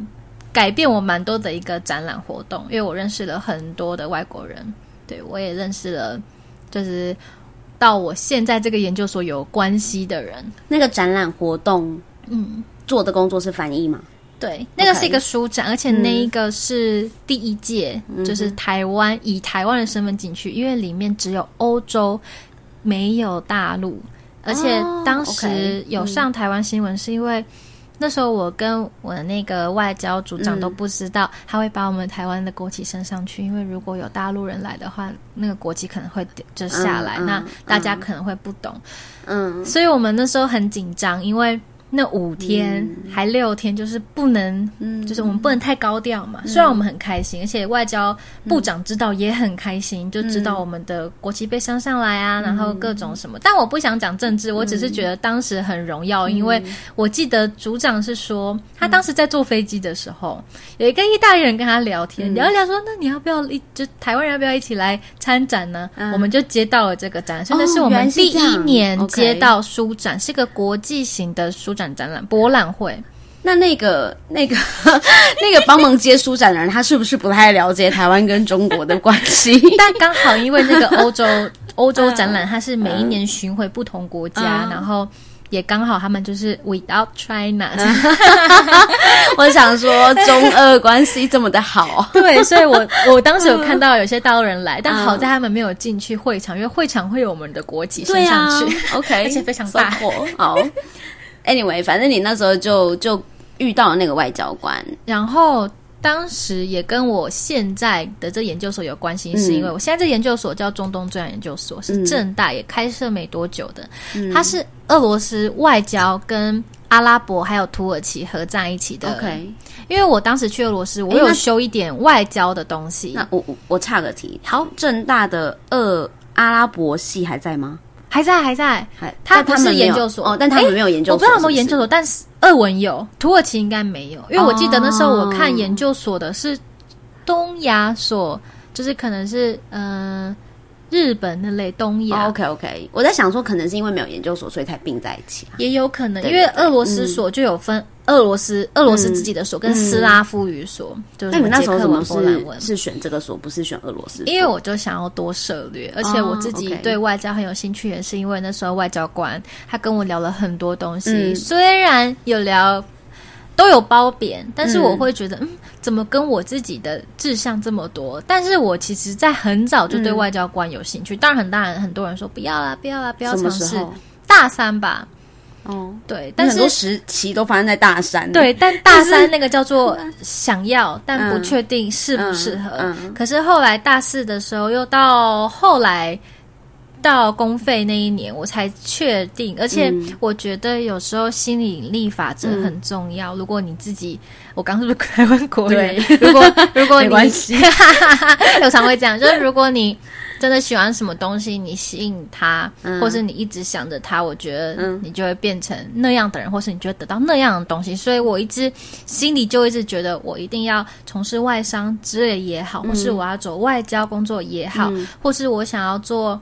改变我蛮多的一个展览活动，因为我认识了很多的外国人，对我也认识了，就是到我现在这个研究所有关系的人。那个展览活动嗯，做的工作是翻译吗？对，那个是一个书展，而且那一个是第一届，就是台湾以台湾的身份进去，因为里面只有欧洲，没有大陆，而且当时有上台湾新闻，是因为那时候我跟我的那个外交组长都不知道他会把我们台湾的国旗升上去，因为如果有大陆人来的话，那个国旗可能会就下来，那大家可能会不懂，嗯，所以我们那时候很紧张，因为。那五天还六天，就是不能，就是我们不能太高调嘛。虽然我们很开心，而且外交部长知道也很开心，就知道我们的国旗被升上来啊，然后各种什么。但我不想讲政治，我只是觉得当时很荣耀，因为我记得组长是说，他当时在坐飞机的时候，有一个意大利人跟他聊天，聊一聊说，那你要不要一就台湾人要不要一起来参展呢？我们就接到了这个展，所以那是我们第一年接到书展，是个国际型的书。展展览博览会，那那个 <laughs> 那个 <laughs> 那个帮忙接书展的人，他是不是不太了解台湾跟中国的关系？<laughs> 但刚好因为那个欧洲欧洲展览，它是每一年巡回不同国家，然后也刚好他们就是 without China。我想说中俄关系这么的好，对，所以我我当时有看到有些大陆人来，但好在他们没有进去会场，因为会场会有我们的国旗升上去，OK，而且非常大，好。Anyway，反正你那时候就就遇到了那个外交官，然后当时也跟我现在的这研究所有关系，是因为我现在这研究所叫中东专研究所，是正大也开设没多久的，它是俄罗斯外交跟阿拉伯还有土耳其合在一起的。OK，因为我当时去俄罗斯，我有修一点外交的东西。那我我岔个题，好，正大的俄阿拉伯系还在吗？还在还在，他不是研究所。哦，但他们没有研究所，我不知道有没有研究所，但是俄文有，土耳其应该没有，因为我记得那时候我看研究所的是东亚所，就是可能是嗯。日本那类东亚，OK OK，我在想说，可能是因为没有研究所，所以才并在一起。也有可能，因为俄罗斯所就有分俄罗斯俄罗斯自己的所跟斯拉夫语所。那你们那时候怎么是是选这个所，不是选俄罗斯？因为我就想要多涉略，而且我自己对外交很有兴趣，也是因为那时候外交官他跟我聊了很多东西，虽然有聊。都有褒贬，但是我会觉得，嗯，怎么跟我自己的志向这么多？但是我其实，在很早就对外交官有兴趣。当然，很大人很多人说不要啦，不要啦，不要尝试。大三吧，哦，对，但是时期都发生在大三。对，但大三那个叫做想要，但不确定适不适合。可是后来大四的时候，又到后来。到公费那一年，我才确定。而且我觉得有时候心理力法则很重要。如果你自己，我刚是不是 <laughs> 台湾国人？如果如果你 <laughs> <laughs> 有常会这样，就是如果你真的喜欢什么东西，你吸引他，或是你一直想着他，我觉得你就会变成那样的人，或是你就会得到那样的东西。所以我一直心里就一直觉得，我一定要从事外商之类也好，或是我要走外交工作也好，或是我想要做。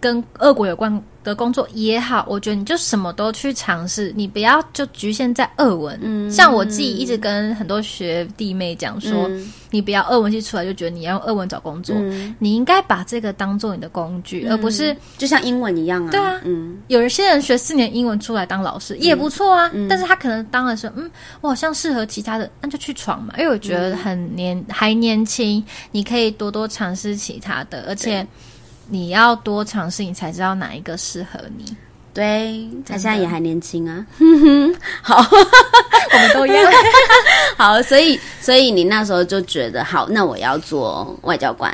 跟俄国有关的工作也好，我觉得你就什么都去尝试，你不要就局限在俄文。嗯，像我自己一直跟很多学弟妹讲说，你不要俄文系出来就觉得你要用俄文找工作，你应该把这个当做你的工具，而不是就像英文一样啊。对啊，嗯，有一些人学四年英文出来当老师也不错啊，但是他可能当的时候，嗯，我好像适合其他的，那就去闯嘛。因为我觉得很年还年轻，你可以多多尝试其他的，而且。你要多尝试，你才知道哪一个适合你。对，他现在也还年轻啊。<laughs> 好，我们都一样。<laughs> 好，所以，所以你那时候就觉得，好，那我要做外交官，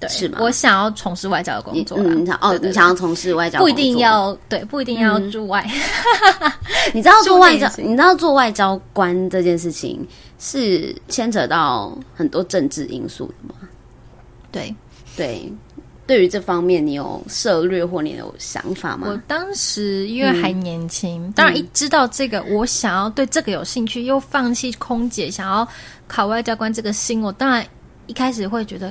对，是吗？我想要从事外交的工作。你想哦，你想要从事外交，不一定要对，不一定要驻外。<laughs> 你知道做外交，你知道做外交官这件事情是牵扯到很多政治因素的吗？对，对。对于这方面，你有涉略或你有想法吗？我当时因为还年轻，当然一知道这个，我想要对这个有兴趣，又放弃空姐，想要考外交官这个心，我当然一开始会觉得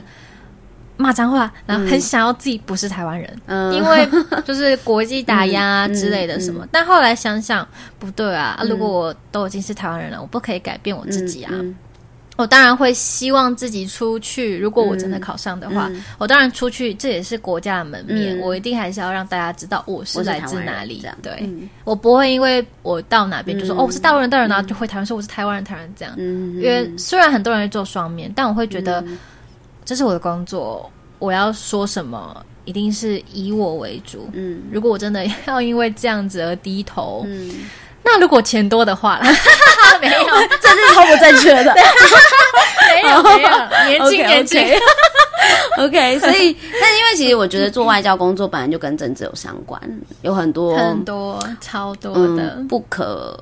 骂脏话，然后很想要自己不是台湾人，<laughs> 因为就是国际打压之类的什么。但后来想想不对啊，如果我都已经是台湾人了，我不可以改变我自己啊。我当然会希望自己出去。如果我真的考上的话，嗯我当然出去，这也是国家的门面，嗯我一定还是要让大家知道我是来自哪里。对，嗯我不会因为我到哪边就说、嗯哦我是大陆人，大陆人，然后就回台湾说我是台湾人，台湾人这样。嗯，因为虽然很多人会做双面，但我会觉得嗯这是我的工作，我要说什么一定是以我为主。嗯如果我真的 <laughs> 要因为这样子而低头，嗯，那如果钱多的话啦，<laughs> 没有这是超不正确的。<laughs> 没有没有，年轻年轻。<laughs> OK，所以，但因为其实我觉得做外交工作本来就跟政治有相关，有很多很多超多的，嗯不可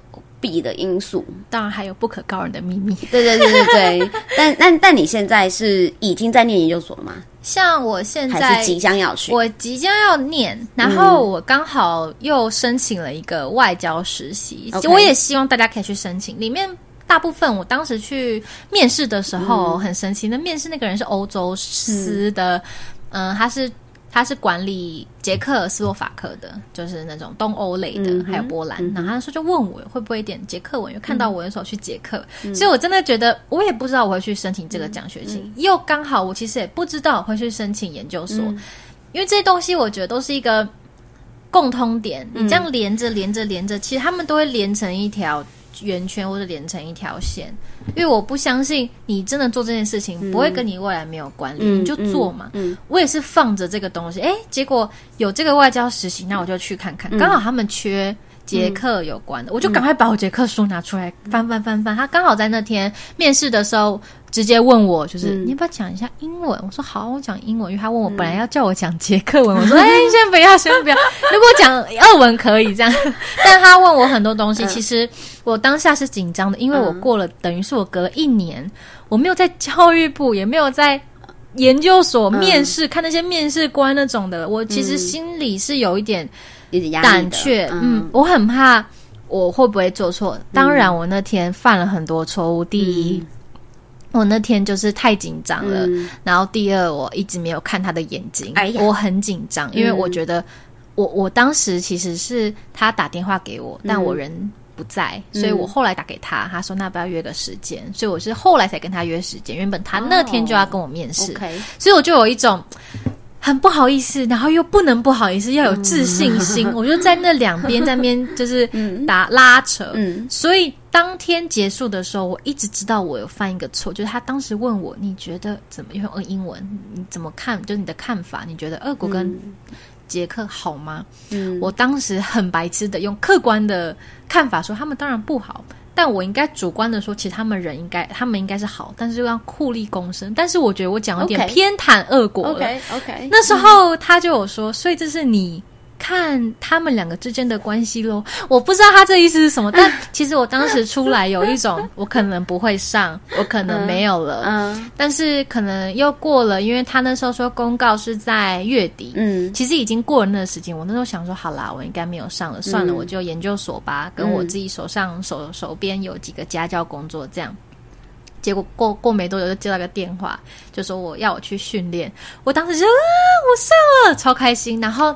避的因素。当然还有不可告人的秘密。对对对对对，<laughs> 但但但你现在是已经在念研究所了吗？像我现在还是即将要去？我即将要念，然后我刚好又申请了一个外交实习我也希望大家可以去申请。里面大部分我当时去面试的时候很神奇，那面试那个人是欧洲司的，嗯、他是。他是管理捷克斯洛伐克的，就是那种东欧类的，嗯还有波兰。然后他说就问我会不会点捷克文，因为看到我有时候去捷克，嗯。所以我真的觉得我也不知道我会去申请这个奖学金，又刚好我其实也不知道我会去申请研究所，嗯。因为这些东西我觉得都是一个共通点，嗯你这样连着连着连着，其实他们都会连成一条圆圈或者连成一条线。因为我不相信你真的做这件事情不会跟你未来没有关联，嗯你就做嘛。嗯我也是放着这个东西，哎，结果有这个外交实习，那我就去看看，嗯刚好他们缺。捷克有关的，我就赶快把我捷克书拿出来翻翻翻翻。他刚好在那天面试的时候，直接问我，就是、嗯你要不要讲一下英文？我说好，我讲英文。因为他问我本来要叫我讲捷克文，<laughs> 我说哎，先不要，先不要。如果讲俄文可以这样，<laughs> 但他问我很多东西，嗯其实我当下是紧张的，因为我过了，等于是我隔了一年，我没有在教育部，也没有在。研究所面试、看那些面试官那种的，我其实心里是有一点胆怯，嗯，我很怕我会不会做错。当然，我那天犯了很多错误。第一，我那天就是太紧张了，嗯然后第二，我一直没有看他的眼睛，哎我很紧张，因为嗯我觉得我我当时其实是他打电话给我，但我人。不在，所以我后来打给他，他说那不要约个时间，所以我是后来才跟他约时间。原本他那天就要跟我面试所以我就有一种很不好意思，然后又不能不好意思，要有自信心。我就在那两边在那边就是 <laughs> 打拉扯，嗯。所以当天结束的时候，我一直知道我有犯一个错，就是他当时问我你觉得怎么用英文你怎么看，就是你的看法，你觉得俄国跟捷克好吗？嗯，我当时很白痴的用客观的看法说他们当然不好，但我应该主观的说，其实他们人应该他们应该是好，但是又要酷吏共生。但是我觉得我讲有点偏袒恶果了。OK OK，那时候他就有说，所以这是你看他们两个之间的关系喽。我不知道他这意思是什么，但 <laughs> 其实我当时出来有一种，<laughs> 我可能不会上，我可能没有了。嗯但是可能又过了，因为他那时候说公告是在月底，嗯其实已经过了那个时间，我那时候想说，好啦，我应该没有上了，算了，嗯我就研究所吧，跟我自己手上手手边有几个家教工作这样。结果过过没多久就接到个电话，就说我要我去训练。我当时就啊，我上了，超开心。然后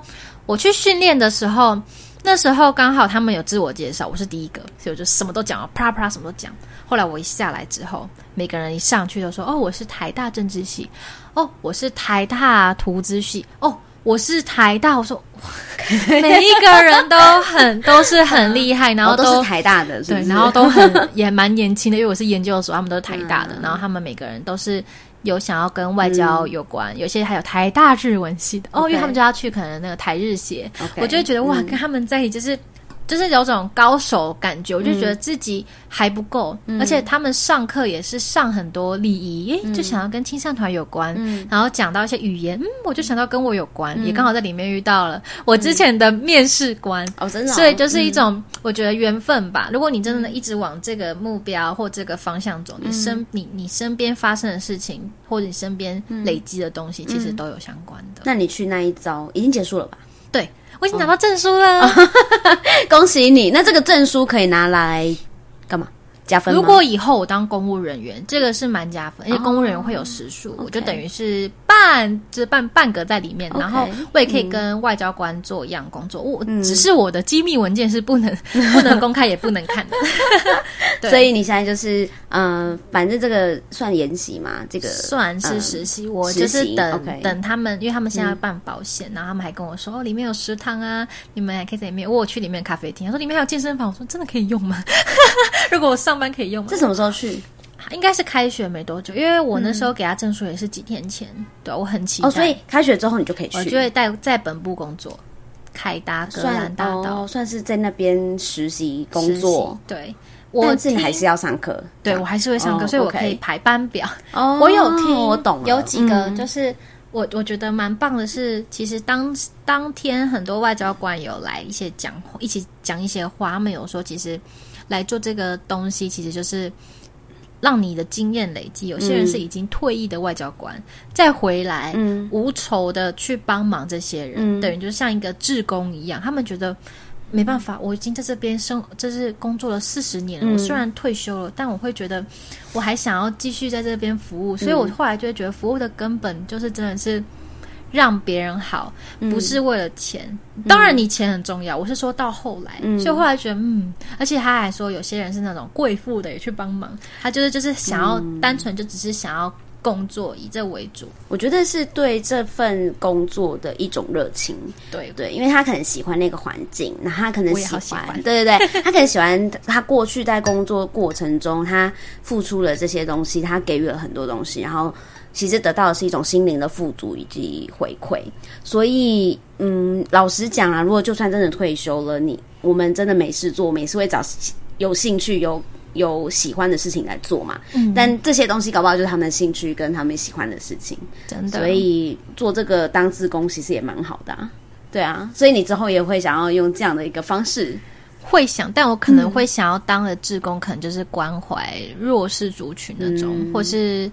我去训练的时候，那时候刚好他们有自我介绍，我是第一个，所以我就什么都讲，啪啦啪啦什么都讲。后来我一下来之后，每个人一上去就说：“哦，我是台大政治系，哦，我是台大图资系，哦，我是台大。”我说，<laughs> 每一个人都很 <laughs> 都是很厉害，然后哦都是台大的，对，然后都很也蛮年轻的，因为我是研究所，他们都是台大的，<laughs> 嗯然后他们每个人都是有想要跟外交有关，有些还有台大日文系的。哦因为他们就要去可能那个台日协。我就会觉得哇，嗯。跟他们在一起就是。就是有种高手感觉，我就觉得自己还不够，嗯而且他们上课也是上很多礼仪，诶就想要跟青善团有关，嗯。然后讲到一些语言，嗯，我就想到跟我有关，也刚好在里面遇到了我之前的面试官，哦，真的哦，所以就是一种、我觉得缘分吧。如果你真的一直往这个目标或这个方向走，你身你你身边发生的事情，或者你身边累积的东西，其实都有相关的。那你去那一招已经结束了吧？对我已经拿到证书了，<laughs> 恭喜你！那这个证书可以拿来干嘛？加分。如果以后我当公务人员，这个是蛮加分，而且公务人员会有时数，我就等于是半就是半半格在里面然后我也可以跟外交官做一样工作。我嗯只是我的机密文件是不能 <laughs> 不能公开也不能看的，<laughs> 对所以你现在就是嗯、呃反正这个算研习嘛，这个算是实习，我就是等等他们，因为他们现在要办保险，然后他们还跟我说哦，里面有食堂啊，你们还可以在里面。我有去里面咖啡厅，他说里面还有健身房，我说真的可以用吗？<laughs> 如果我上班可以用吗？这？什么时候去？应该是开学没多久，因为我那时候给他证书也是几天前，对我很期待，哦，所以开学之后你就可以去，我就会在在本部工作，凯达格兰算大道。哦，算是在那边实习工作，对。我但是你还是要上课，对我还是会上课，哦所以我可以排班表。哦，我有听，我懂了，有几个嗯。就是我我觉得蛮棒的是，其实当当天很多外交官有来一些讲一起讲一些话，他们有说其实来做这个东西，其实就是。让你的经验累积，有些人是已经退役的外交官，再回来，嗯无酬的去帮忙这些人，嗯等于就像一个志工一样。他们觉得没办法，我已经在这边生，这是工作了四十年了。嗯我虽然退休了，但我会觉得我还想要继续在这边服务，所以我后来就会觉得服务的根本就是真的是。让别人好，不是为了钱。当然，你钱很重要。我是说到后来，嗯。所以后来觉得，嗯，而且他还说，有些人是那种贵妇的也去帮忙，他就是就是想要、单纯就只是想要工作，以这为主。我觉得是对这份工作的一种热情，对。对，因为他可能喜欢那个环境，那他可能喜欢，<laughs> 喜欢。对对对，他可能喜欢他过去在工作过程中，他付出了这些东西，他给予了很多东西，然后其实得到的是一种心灵的富足以及回馈。所以，嗯，老实讲啊，如果就算真的退休了，你我们真的没事做，我们也是会找有兴趣有。有喜欢的事情来做嘛，嗯但这些东西搞不好就是他们的兴趣跟他们喜欢的事情，真的。所以做这个当自工其实也蛮好的、啊，对啊，所以你之后也会想要用这样的一个方式，会想，但我可能会想要当的志工，可能就是关怀弱势族群那种，嗯。或是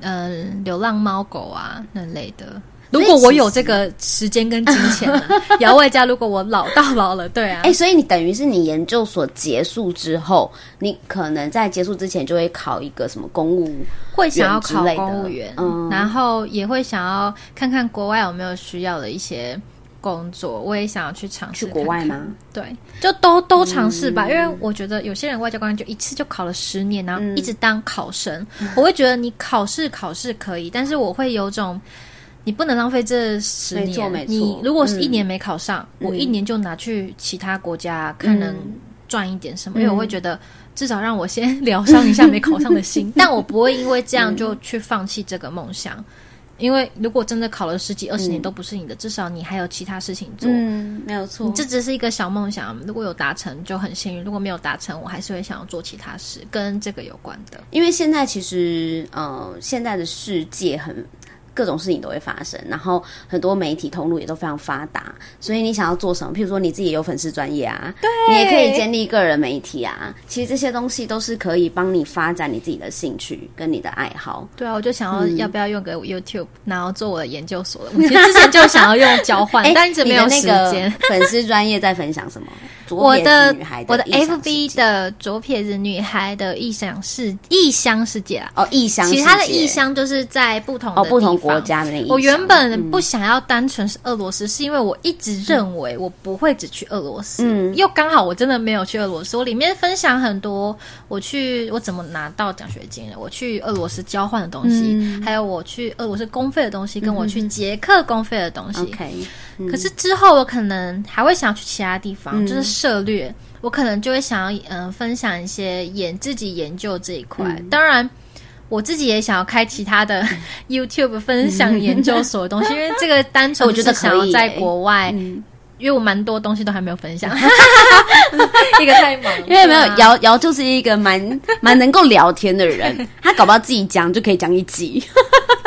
呃流浪猫狗啊那类的。如果我有这个时间跟金钱呢，<laughs> 也要外加如果我老到老了，对啊，哎、所以你等于是你研究所结束之后，你可能在结束之前就会考一个什么公务，会想要考公务员，嗯。然后也会想要看看国外有没有需要的一些工作，我也想要去尝试去国外吗？对，就都都尝试吧，因为我觉得有些人外交官就一次就考了十年，然后嗯。一直当考生，<laughs> 我会觉得你考试考试可以，但是我会有种。你不能浪费这十年。你如果是一嗯年没考上，嗯。我一年就拿去其他国家看能嗯。赚一点什么，因为我会觉得至少让我先 <laughs> 疗伤一下没考上的心，<laughs> 但我不会因为这样就去放弃这个梦想。因为如果真的考了十几二十年都不是你的，至少你还有其他事情做。嗯，没有错这只是一个小梦想，如果有达成就很幸运；如果没有达成，我还是会想要做其他事跟这个有关的。因为现在其实呃，现在的世界很。各种事情都会发生，然后很多媒体通路也都非常发达，所以你想要做什么，譬如说你自己有粉丝专业啊，对，你也可以建立个人媒体啊。其实这些东西都是可以帮你发展你自己的兴趣跟你的爱好。对啊，我就想要要不要用个 YouTube，、然后做我的研究所的。我其实之前就想要用交换，<laughs> 但一直没有时间。个 <laughs> 粉丝专业在分享什么？我的我的 FB 的左撇子女孩的异想世异乡世界啊，哦，异乡其他的异乡就是在不同的哦，不同地方国家的那。我原本不想要单纯是俄罗斯，是因为我一直认为我不会只去俄罗斯，嗯又刚好我真的没有去俄罗斯。我里面分享很多我去我怎么拿到奖学金的，我去俄罗斯交换的东西，嗯还有我去俄罗斯公费的东西，跟我去捷克公费的东西。OK，可是之后我可能还会想要去其他地方，嗯就是涉略，我可能就会想要嗯、呃分享一些研自己研究这一块。嗯当然，我自己也想要开其他的 <laughs> YouTube 分享研究所的东西，<laughs> 因为这个单纯我觉得是想要在耶国外，嗯，因为我蛮多东西都还没有分享，<laughs> 一个太忙了，因为没有对啊瑶瑶就是一个蛮蛮能够聊天的人，他搞不好自己讲就可以讲一集，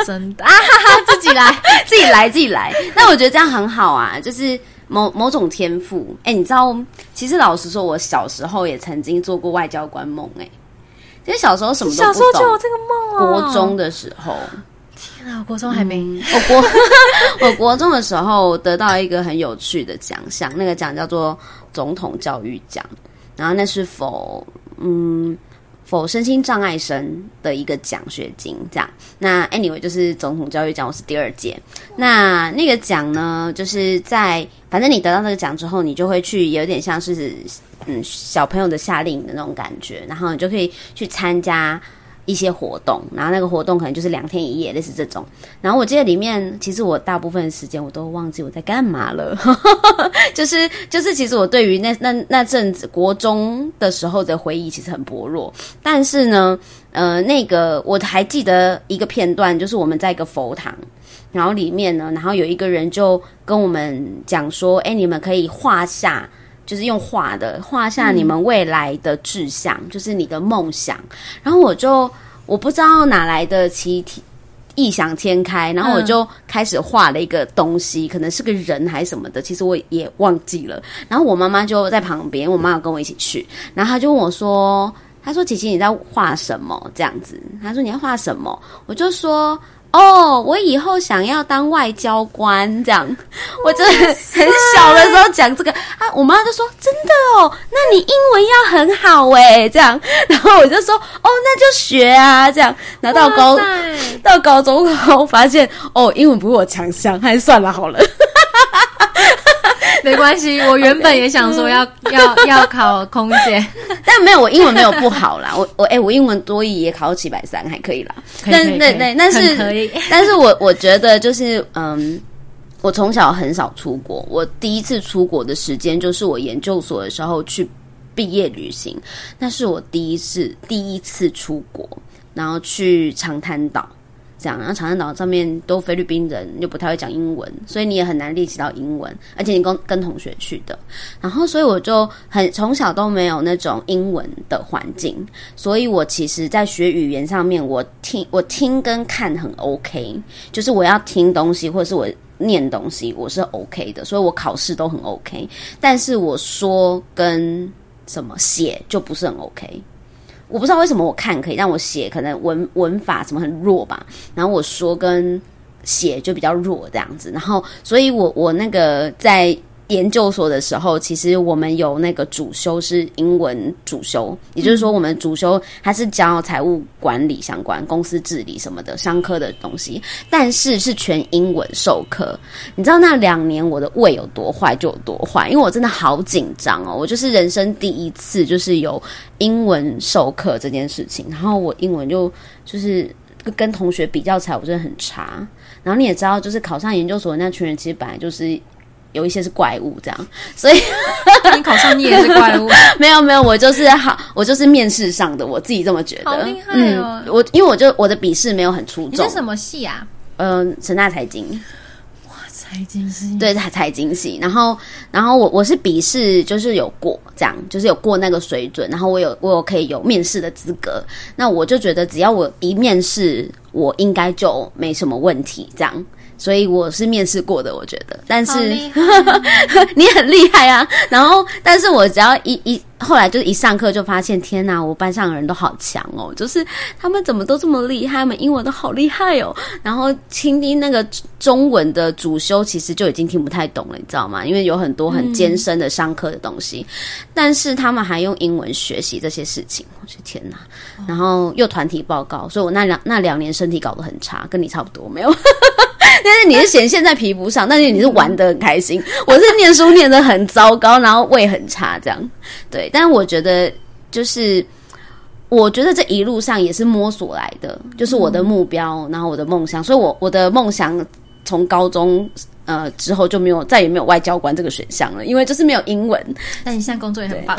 真的。啊哈哈，自己来。自己来自己来。那我觉得这样很好啊，就是某某种天赋。哎、你知道，其实老实说，我小时候也曾经做过外交官梦、哎，其实小时候什么都小时不懂。候就有这个梦哦，国中的时候，天啊，国中还没。嗯 <laughs> 我国 <laughs> 我国中的时候得到一个很有趣的奖项，那个奖叫做总统教育奖，然后那是否嗯否身心障碍生的一个奖学金，这样。那 anyway 就是总统教育奖，我是第二届。那那个奖呢，就是在反正你得到那个奖之后，你就会去有点像是嗯小朋友的夏令营的那种感觉，然后你就可以去参加。一些活动，然后那个活动可能就是两天一夜，类似这种。然后我记得里面，其实我大部分时间我都忘记我在干嘛了。就 <laughs> 是就是，其实我对于那那那阵子国中的时候的回忆其实很薄弱。但是呢，呃，那个我还记得一个片段，就是我们在一个佛堂，然后里面呢，然后有一个人就跟我们讲说：“哎，你们可以画下。”就是用画的画下你们未来的志向，就是你的梦想。然后我就我不知道哪来的奇异想天开，然后我就开始画了一个东西，可能是个人还是什么的，其实我也忘记了。然后我妈妈就在旁边，我妈妈跟我一起去，然后她就问我说：“她说姐姐你在画什么？”这样子，她说你要画什么？我就说。哦，我以后想要当外交官，这样。我真的很小的时候讲这个啊，我妈就说：“真的哦，那你英文要很好哎。”这样，<laughs> 然后我就说：“哦，那就学啊。”这样，拿到高到高中后，发现哦，英文不是我强项，还是算了好了。没关系，我原本也想说要要要考空姐，<laughs> 但没有，我英文没有不好啦。我我哎，我英文多译也考到七百三，还可以啦。但对对，但是可以，但是我我觉得就是嗯，我从小很少出国，我第一次出国的时间就是我研究所的时候去毕业旅行，那是我第一次第一次出国，然后去长滩岛。这样，然后长滩岛上面都菲律宾人，又不太会讲英文，所以你也很难练习到英文。而且你跟跟同学去的，然后所以我就很从小都没有那种英文的环境，所以我其实，在学语言上面，我听我听跟看很 OK，就是我要听东西或者是我念东西，我是 OK 的，所以我考试都很 OK。但是我说跟什么写就不是很 OK。我不知道为什么我看可以让我写，可能文文法什么很弱吧，然后我说跟写就比较弱这样子，然后所以我我那个在。研究所的时候，其实我们有那个主修是英文主修，也就是说，我们主修它是教财务管理相关、公司治理什么的商科的东西，但是是全英文授课。你知道那两年我的胃有多坏就有多坏，因为我真的好紧张哦，我就是人生第一次就是有英文授课这件事情，然后我英文就就是跟同学比较起来，我真的很差。然后你也知道，就是考上研究所那群人，其实本来就是。有一些是怪物，这样，所以 <laughs> 你考上你也是怪物？<laughs> 没有没有，我就是好，我就是面试上的，我自己这么觉得。好厉害哦！我因为我就我的笔试没有很出众。你是什么系啊？嗯，成大财经。哇，财经系。对，财财经系。然后然后我我是笔试就是有过，这样就是有过那个水准，然后我有我有可以有面试的资格。那我就觉得只要我一面试，我应该就没什么问题，这样。所以我是面试过的，我觉得，但是 <laughs> 你很厉害啊。然后，但是我只要一一后来就是一上课就发现，天哪，我班上的人都好强哦，就是他们怎么都这么厉害，他们英文都好厉害哦。然后听听那个中文的主修，其实就已经听不太懂了，你知道吗？因为有很多很艰深的上课的东西，但是他们还用英文学习这些事情，我去天哪！然后又团体报告，所以我那两那两年身体搞得很差，跟你差不多，没有。但是你是显现在皮肤上，但是你是玩的很开心。<laughs> 我是念书念的很糟糕，然后胃很差，这样对。但是我觉得，就是我觉得这一路上也是摸索来的，就是我的目标，然后我的梦想。所以，我我的梦想从高中。呃，之后就没有再也没有外交官这个选项了，因为就是没有英文。但你现在工作也很棒，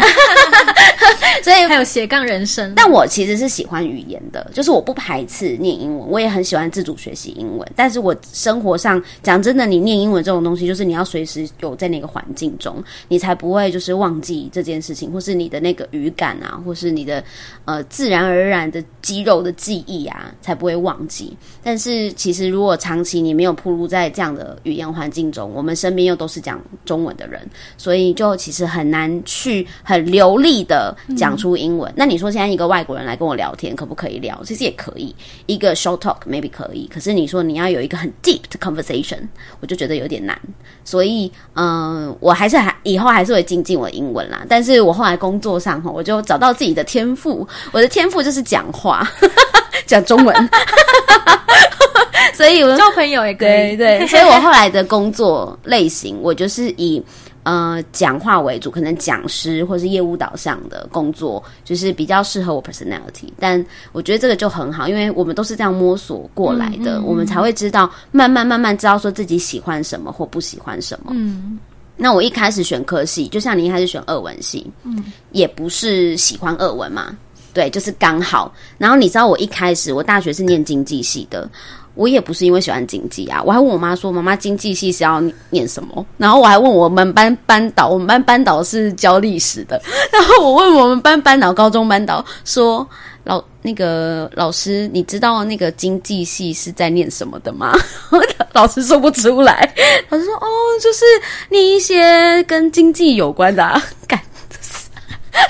<laughs> 所以还有斜杠人生。但我其实是喜欢语言的，就是我不排斥念英文，我也很喜欢自主学习英文。但是我生活上讲真的，你念英文这种东西，就是你要随时有在那个环境中，你才不会就是忘记这件事情，或是你的那个语感啊，或是你的呃自然而然的肌肉的记忆啊，才不会忘记。但是其实如果长期你没有铺路在这样的语言环，环境中，我们身边又都是讲中文的人，所以就其实很难去很流利的讲出英文。那你说现在一个外国人来跟我聊天，可不可以聊？其实也可以，一个 short talk maybe 可以。可是你说你要有一个很 deep 的 conversation，我就觉得有点难。所以，嗯，我还是还以后还是会精进我的英文啦。但是我后来工作上哈，我就找到自己的天赋，我的天赋就是讲话，<laughs> 讲中文。<laughs> 所以我交朋友也可以，对对，所以我后来的工作类型，我就是以呃讲话为主，可能讲师或是业务导向的工作，就是比较适合我 personality。但我觉得这个就很好，因为我们都是这样摸索过来的，我们才会知道慢慢慢慢知道说自己喜欢什么或不喜欢什么。嗯，那我一开始选科系，就像你一开始选二文系，嗯，也不是喜欢二文嘛，对，就是刚好。然后你知道我一开始我大学是念经济系的。我也不是因为喜欢经济啊，我还问我妈说：“妈妈，经济系是要念什么？”然后我还问我们班班导，我们班班导是教历史的。<laughs> 然后我问我们班班导，高中班导说：“老那个老师，你知道那个经济系是在念什么的吗？” <laughs> 老师说不出来。老师说：“哦，就是念一些跟经济有关的。”干。哈哈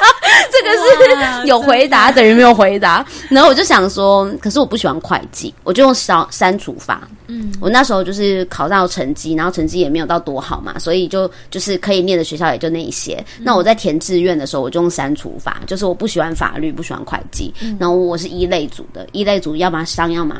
哈 <laughs> 这个是有回答等于没有回答，然后我就想说，可是我不喜欢会计，我就用删删除法。嗯，我那时候就是考到成绩，然后成绩也没有到多好嘛，所以就就是可以念的学校也就那一些。那我在填志愿的时候，我就用删除法，就是我不喜欢法律，不喜欢会计，然后我是一类组的，一类组要么商，要么。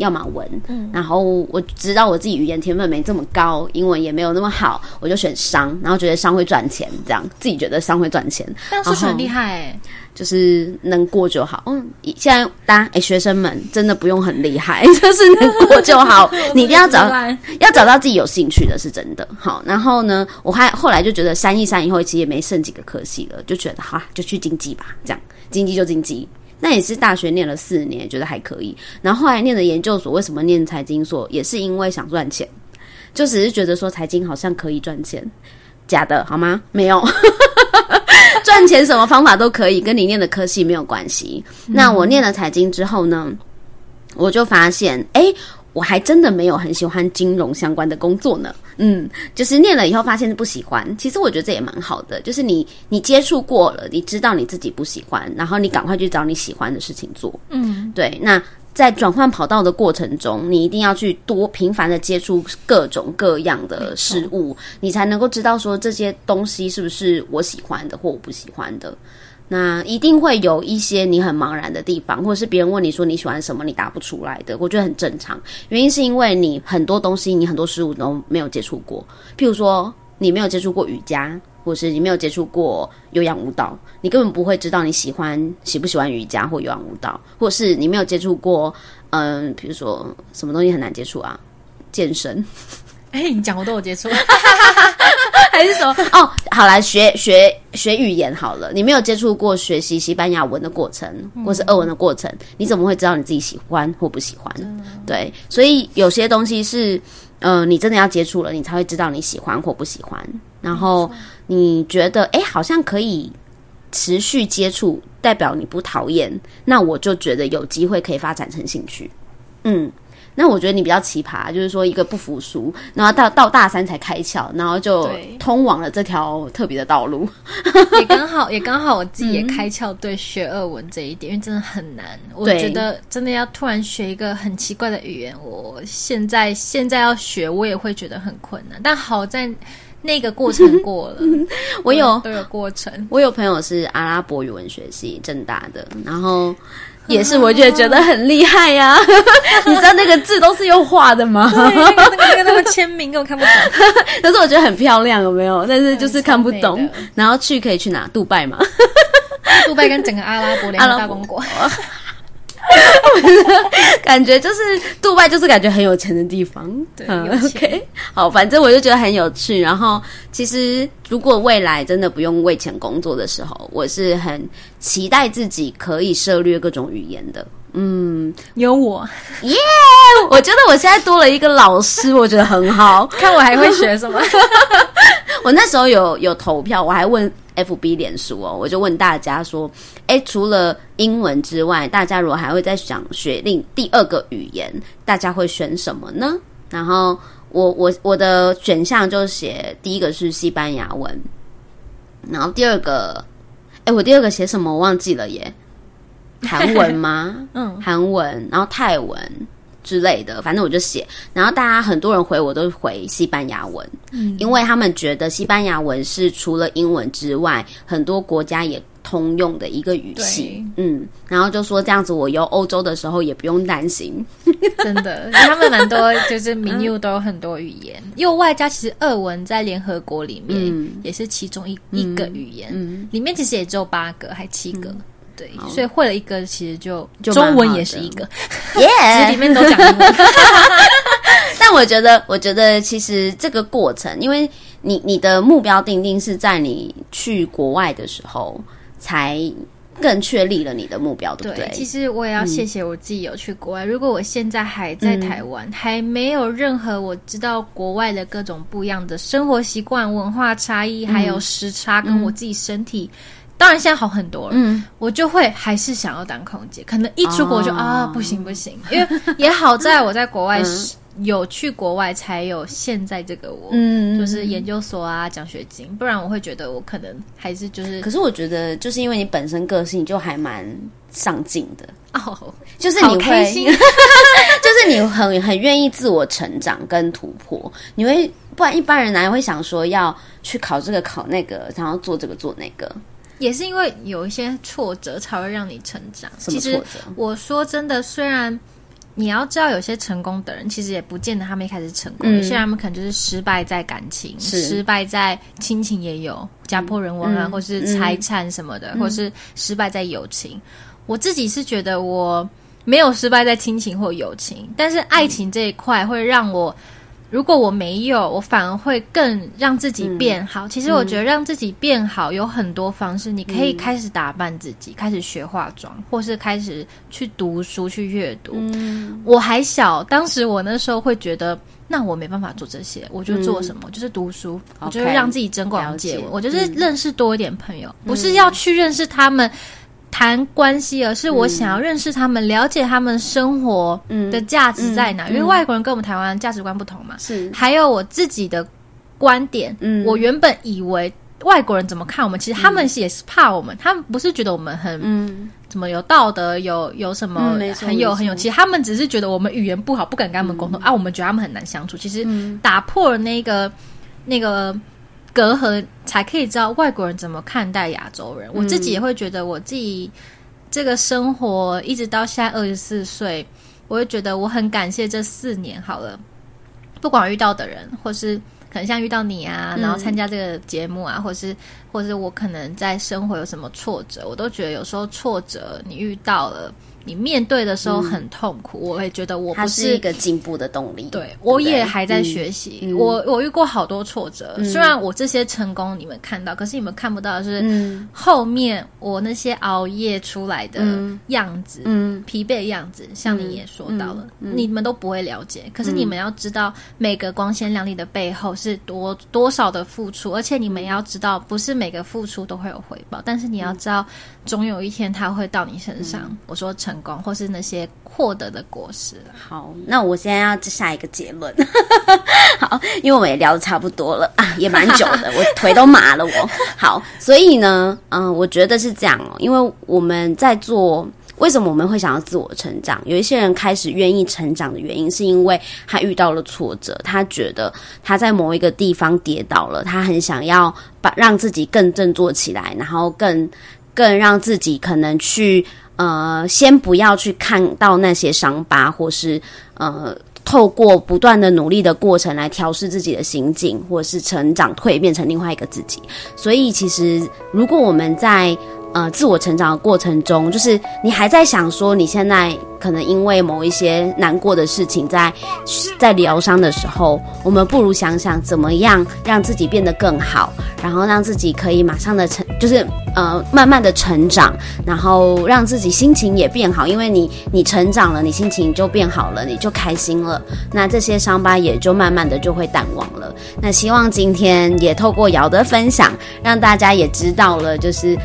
要么文，然后我知道我自己语言天分没这么高，英文也没有那么好，我就选商，然后觉得商会赚钱，这样自己觉得商会赚钱。但是很厉害哎，就是能过就好。嗯，现在大家哎，学生们真的不用 <laughs> <laughs> 很厉害，就是能过就好。你一定要找要找到自己有兴趣的，是真的好。然后呢，我还后来就觉得删一删以后，其实也没剩几个科系了，就觉得好，就去经济吧，这样经济就经济。那也是大学念了四年，觉得还可以。然后后来念的研究所，为什么念财经所？也是因为想赚钱，就只是觉得说财经好像可以赚钱。假的好吗？没有，<laughs> 赚钱什么方法都可以，跟你念的科系没有关系。那我念了财经之后呢，我就发现，哎。我还真的没有很喜欢金融相关的工作呢，嗯，就是念了以后发现不喜欢。其实我觉得这也蛮好的，就是你你接触过了，你知道你自己不喜欢，然后你赶快去找你喜欢的事情做，嗯，对。那在转换跑道的过程中，你一定要去多频繁的接触各种各样的事物，你才能够知道说这些东西是不是我喜欢的或我不喜欢的。那一定会有一些你很茫然的地方，或者是别人问你说你喜欢什么，你答不出来的，我觉得很正常。原因是因为你很多东西，你很多事物都没有接触过。譬如说，你没有接触过瑜伽，或是你没有接触过有氧舞蹈，你根本不会知道你喜欢喜不喜欢瑜伽或有氧舞蹈，或是你没有接触过，嗯，比如说什么东西很难接触啊，健身。<laughs> 哎，你讲我都有接触。<laughs> 还是什么？哦，好来学学学语言好了。你没有接触过学习西班牙文的过程，或是俄文的过程，你怎么会知道你自己喜欢或不喜欢？对，所以有些东西是，呃，你真的要接触了，你才会知道你喜欢或不喜欢。然后你觉得，哎，好像可以持续接触，代表你不讨厌，那我就觉得有机会可以发展成兴趣。嗯。那我觉得你比较奇葩，就是说一个不服输，然后到到大三才开窍，然后就通往了这条特别的道路。也刚好，<laughs> 也刚好我自己也开窍，对学二文这一点，因为真的很难。我觉得真的要突然学一个很奇怪的语言，我现在现在要学，我也会觉得很困难。但好在那个过程过了，<laughs> 我有都有过程。我有朋友是阿拉伯语文学系正大的，然后。也是，我觉得觉得很厉害呀！<laughs> 你知道那个字都是用画的吗？那个那个那个签名根本看不懂，<laughs> 但是我觉得很漂亮，有没有？但是就是看不懂。然后去可以去哪？杜拜嘛？杜拜跟整个阿拉伯两个大公国。<laughs> 感觉就是杜拜，就是感觉很有钱的地方。对，OK，好，反正我就觉得很有趣。然后，其实如果未来真的不用为钱工作的时候，我是很期待自己可以涉略各种语言的。嗯，有我耶！我觉得我现在多了一个老师，我觉得很好。<laughs> 看我还会学什么？<laughs> 我那时候有有投票，我还问。F B 脸书哦，我就问大家说，哎，除了英文之外，大家如果还会再想学另第二个语言，大家会选什么呢？然后我我我的选项就写第一个是西班牙文，然后第二个，哎，我第二个写什么我忘记了耶，韩文吗？<laughs> 嗯，韩文，然后泰文之类的，反正我就写，然后大家很多人回我都回西班牙文，嗯，因为他们觉得西班牙文是除了英文之外，很多国家也。通用的一个语系，嗯，然后就说这样子，我游欧洲的时候也不用担心，<laughs> 真的，他们蛮多就是民用都有很多语言，<laughs> 又外加其实俄文在联合国里面也是其中一一个语言，里面其实也只有八个还七个，对，所以会了一个其实就中文也是一个，<laughs> 耶，里面都讲英文。<laughs> 但我觉得，我觉得其实这个过程，因为你你的目标定定是在你去国外的时候。才更确立了你的目标，对不对？其实我也要谢谢我自己有去国外。如果我现在还在台湾，还没有任何我知道国外的各种不一样的生活习惯、文化差异，还有时差，跟我自己身体，当然现在好很多了。嗯，我就会还是想要当空姐，可能一出国就啊，不行不行，因为也好在我在国外是。有去国外才有现在这个我，嗯，就是研究所啊，奖学金，不然我会觉得我可能还是就是。可是我觉得，就是因为你本身个性就还蛮上进的哦，就是你会，<laughs> 就是你很很愿意自我成长跟突破，你会不然一般人哪会想说要去考这个考那个，然后做这个做那个？也是因为有一些挫折才会让你成长。其实？我说真的，虽然。你要知道，有些成功的人其实也不见得他们一开始成功，有些人他们可能就是失败在感情，失败在亲情也有家破人亡啊，或是财产什么的，或是失败在友情。我自己是觉得我没有失败在亲情或友情，但是爱情这一块会让我。如果我没有，我反而会更让自己变好。其实我觉得让自己变好有很多方式，你可以开始打扮自己，开始学化妆，或是开始去读书、去阅读。我还小，当时我那时候会觉得，那我没办法做这些，我就做什么？就是读书，我就是让自己增广见闻，我就是认识多一点朋友，不是要去认识他们。谈关系，而是我想要认识他们，了解他们生活的价值在哪。因为外国人跟我们台湾价值观不同嘛。是。还有我自己的观点，嗯，我原本以为外国人怎么看我们，其实他们也是怕我们，他们不是觉得我们很，嗯，怎么有道德，有有什么很有很有，其实他们只是觉得我们语言不好，不敢跟他们沟通啊。我们觉得他们很难相处。其实打破了那个那个。隔阂才可以知道外国人怎么看待亚洲人。我自己也会觉得，我自己这个生活一直到现在二十四岁，我会觉得我很感谢这四年。好了，不管遇到的人，或是可能像遇到你啊，然后参加这个节目啊，或是或是我可能在生活有什么挫折，我都觉得有时候挫折你遇到了。你面对的时候很痛苦，我会觉得我不是一个进步的动力。对，我也还在学习。我我遇过好多挫折，虽然我这些成功你们看到，可是你们看不到的是后面我那些熬夜出来的样子，嗯，疲惫的样子。像你也说到了，你们都不会了解。可是你们要知道，每个光鲜亮丽的背后是多多少的付出，而且你们要知道，不是每个付出都会有回报。但是你要知道，总有一天它会到你身上。我说成。成功，或是那些获得的果实。好，那我现在要下一个结论。<laughs> 好，因为我们也聊的差不多了啊，也蛮久的，<laughs> 我腿都麻了。我好，所以呢，嗯，我觉得是这样哦。因为我们在做，为什么我们会想要自我成长？有一些人开始愿意成长的原因，是因为他遇到了挫折，他觉得他在某一个地方跌倒了，他很想要把让自己更振作起来，然后更更让自己可能去。呃，先不要去看到那些伤疤，或是呃，透过不断的努力的过程来调试自己的心境，或是成长蜕变成另外一个自己。所以，其实如果我们在呃自我成长的过程中，就是你还在想说你现在。可能因为某一些难过的事情，在在疗伤的时候，我们不如想想怎么样让自己变得更好，然后让自己可以马上的成，就是呃慢慢的成长，然后让自己心情也变好。因为你你成长了，你心情就变好了，你就开心了，那这些伤疤也就慢慢的就会淡忘了。那希望今天也透过瑶的分享，让大家也知道了，就是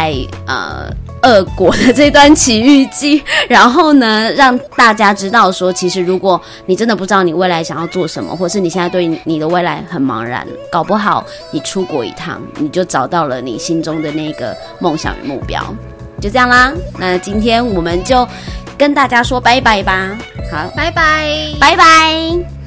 在呃。俄国的这段奇遇记，<laughs> 然后呢，让大家知道说，其实如果你真的不知道你未来想要做什么，或是你现在对你的未来很茫然，搞不好你出国一趟，你就找到了你心中的那个梦想与目标。就这样啦，那今天我们就跟大家说拜拜吧。好，拜拜，拜拜。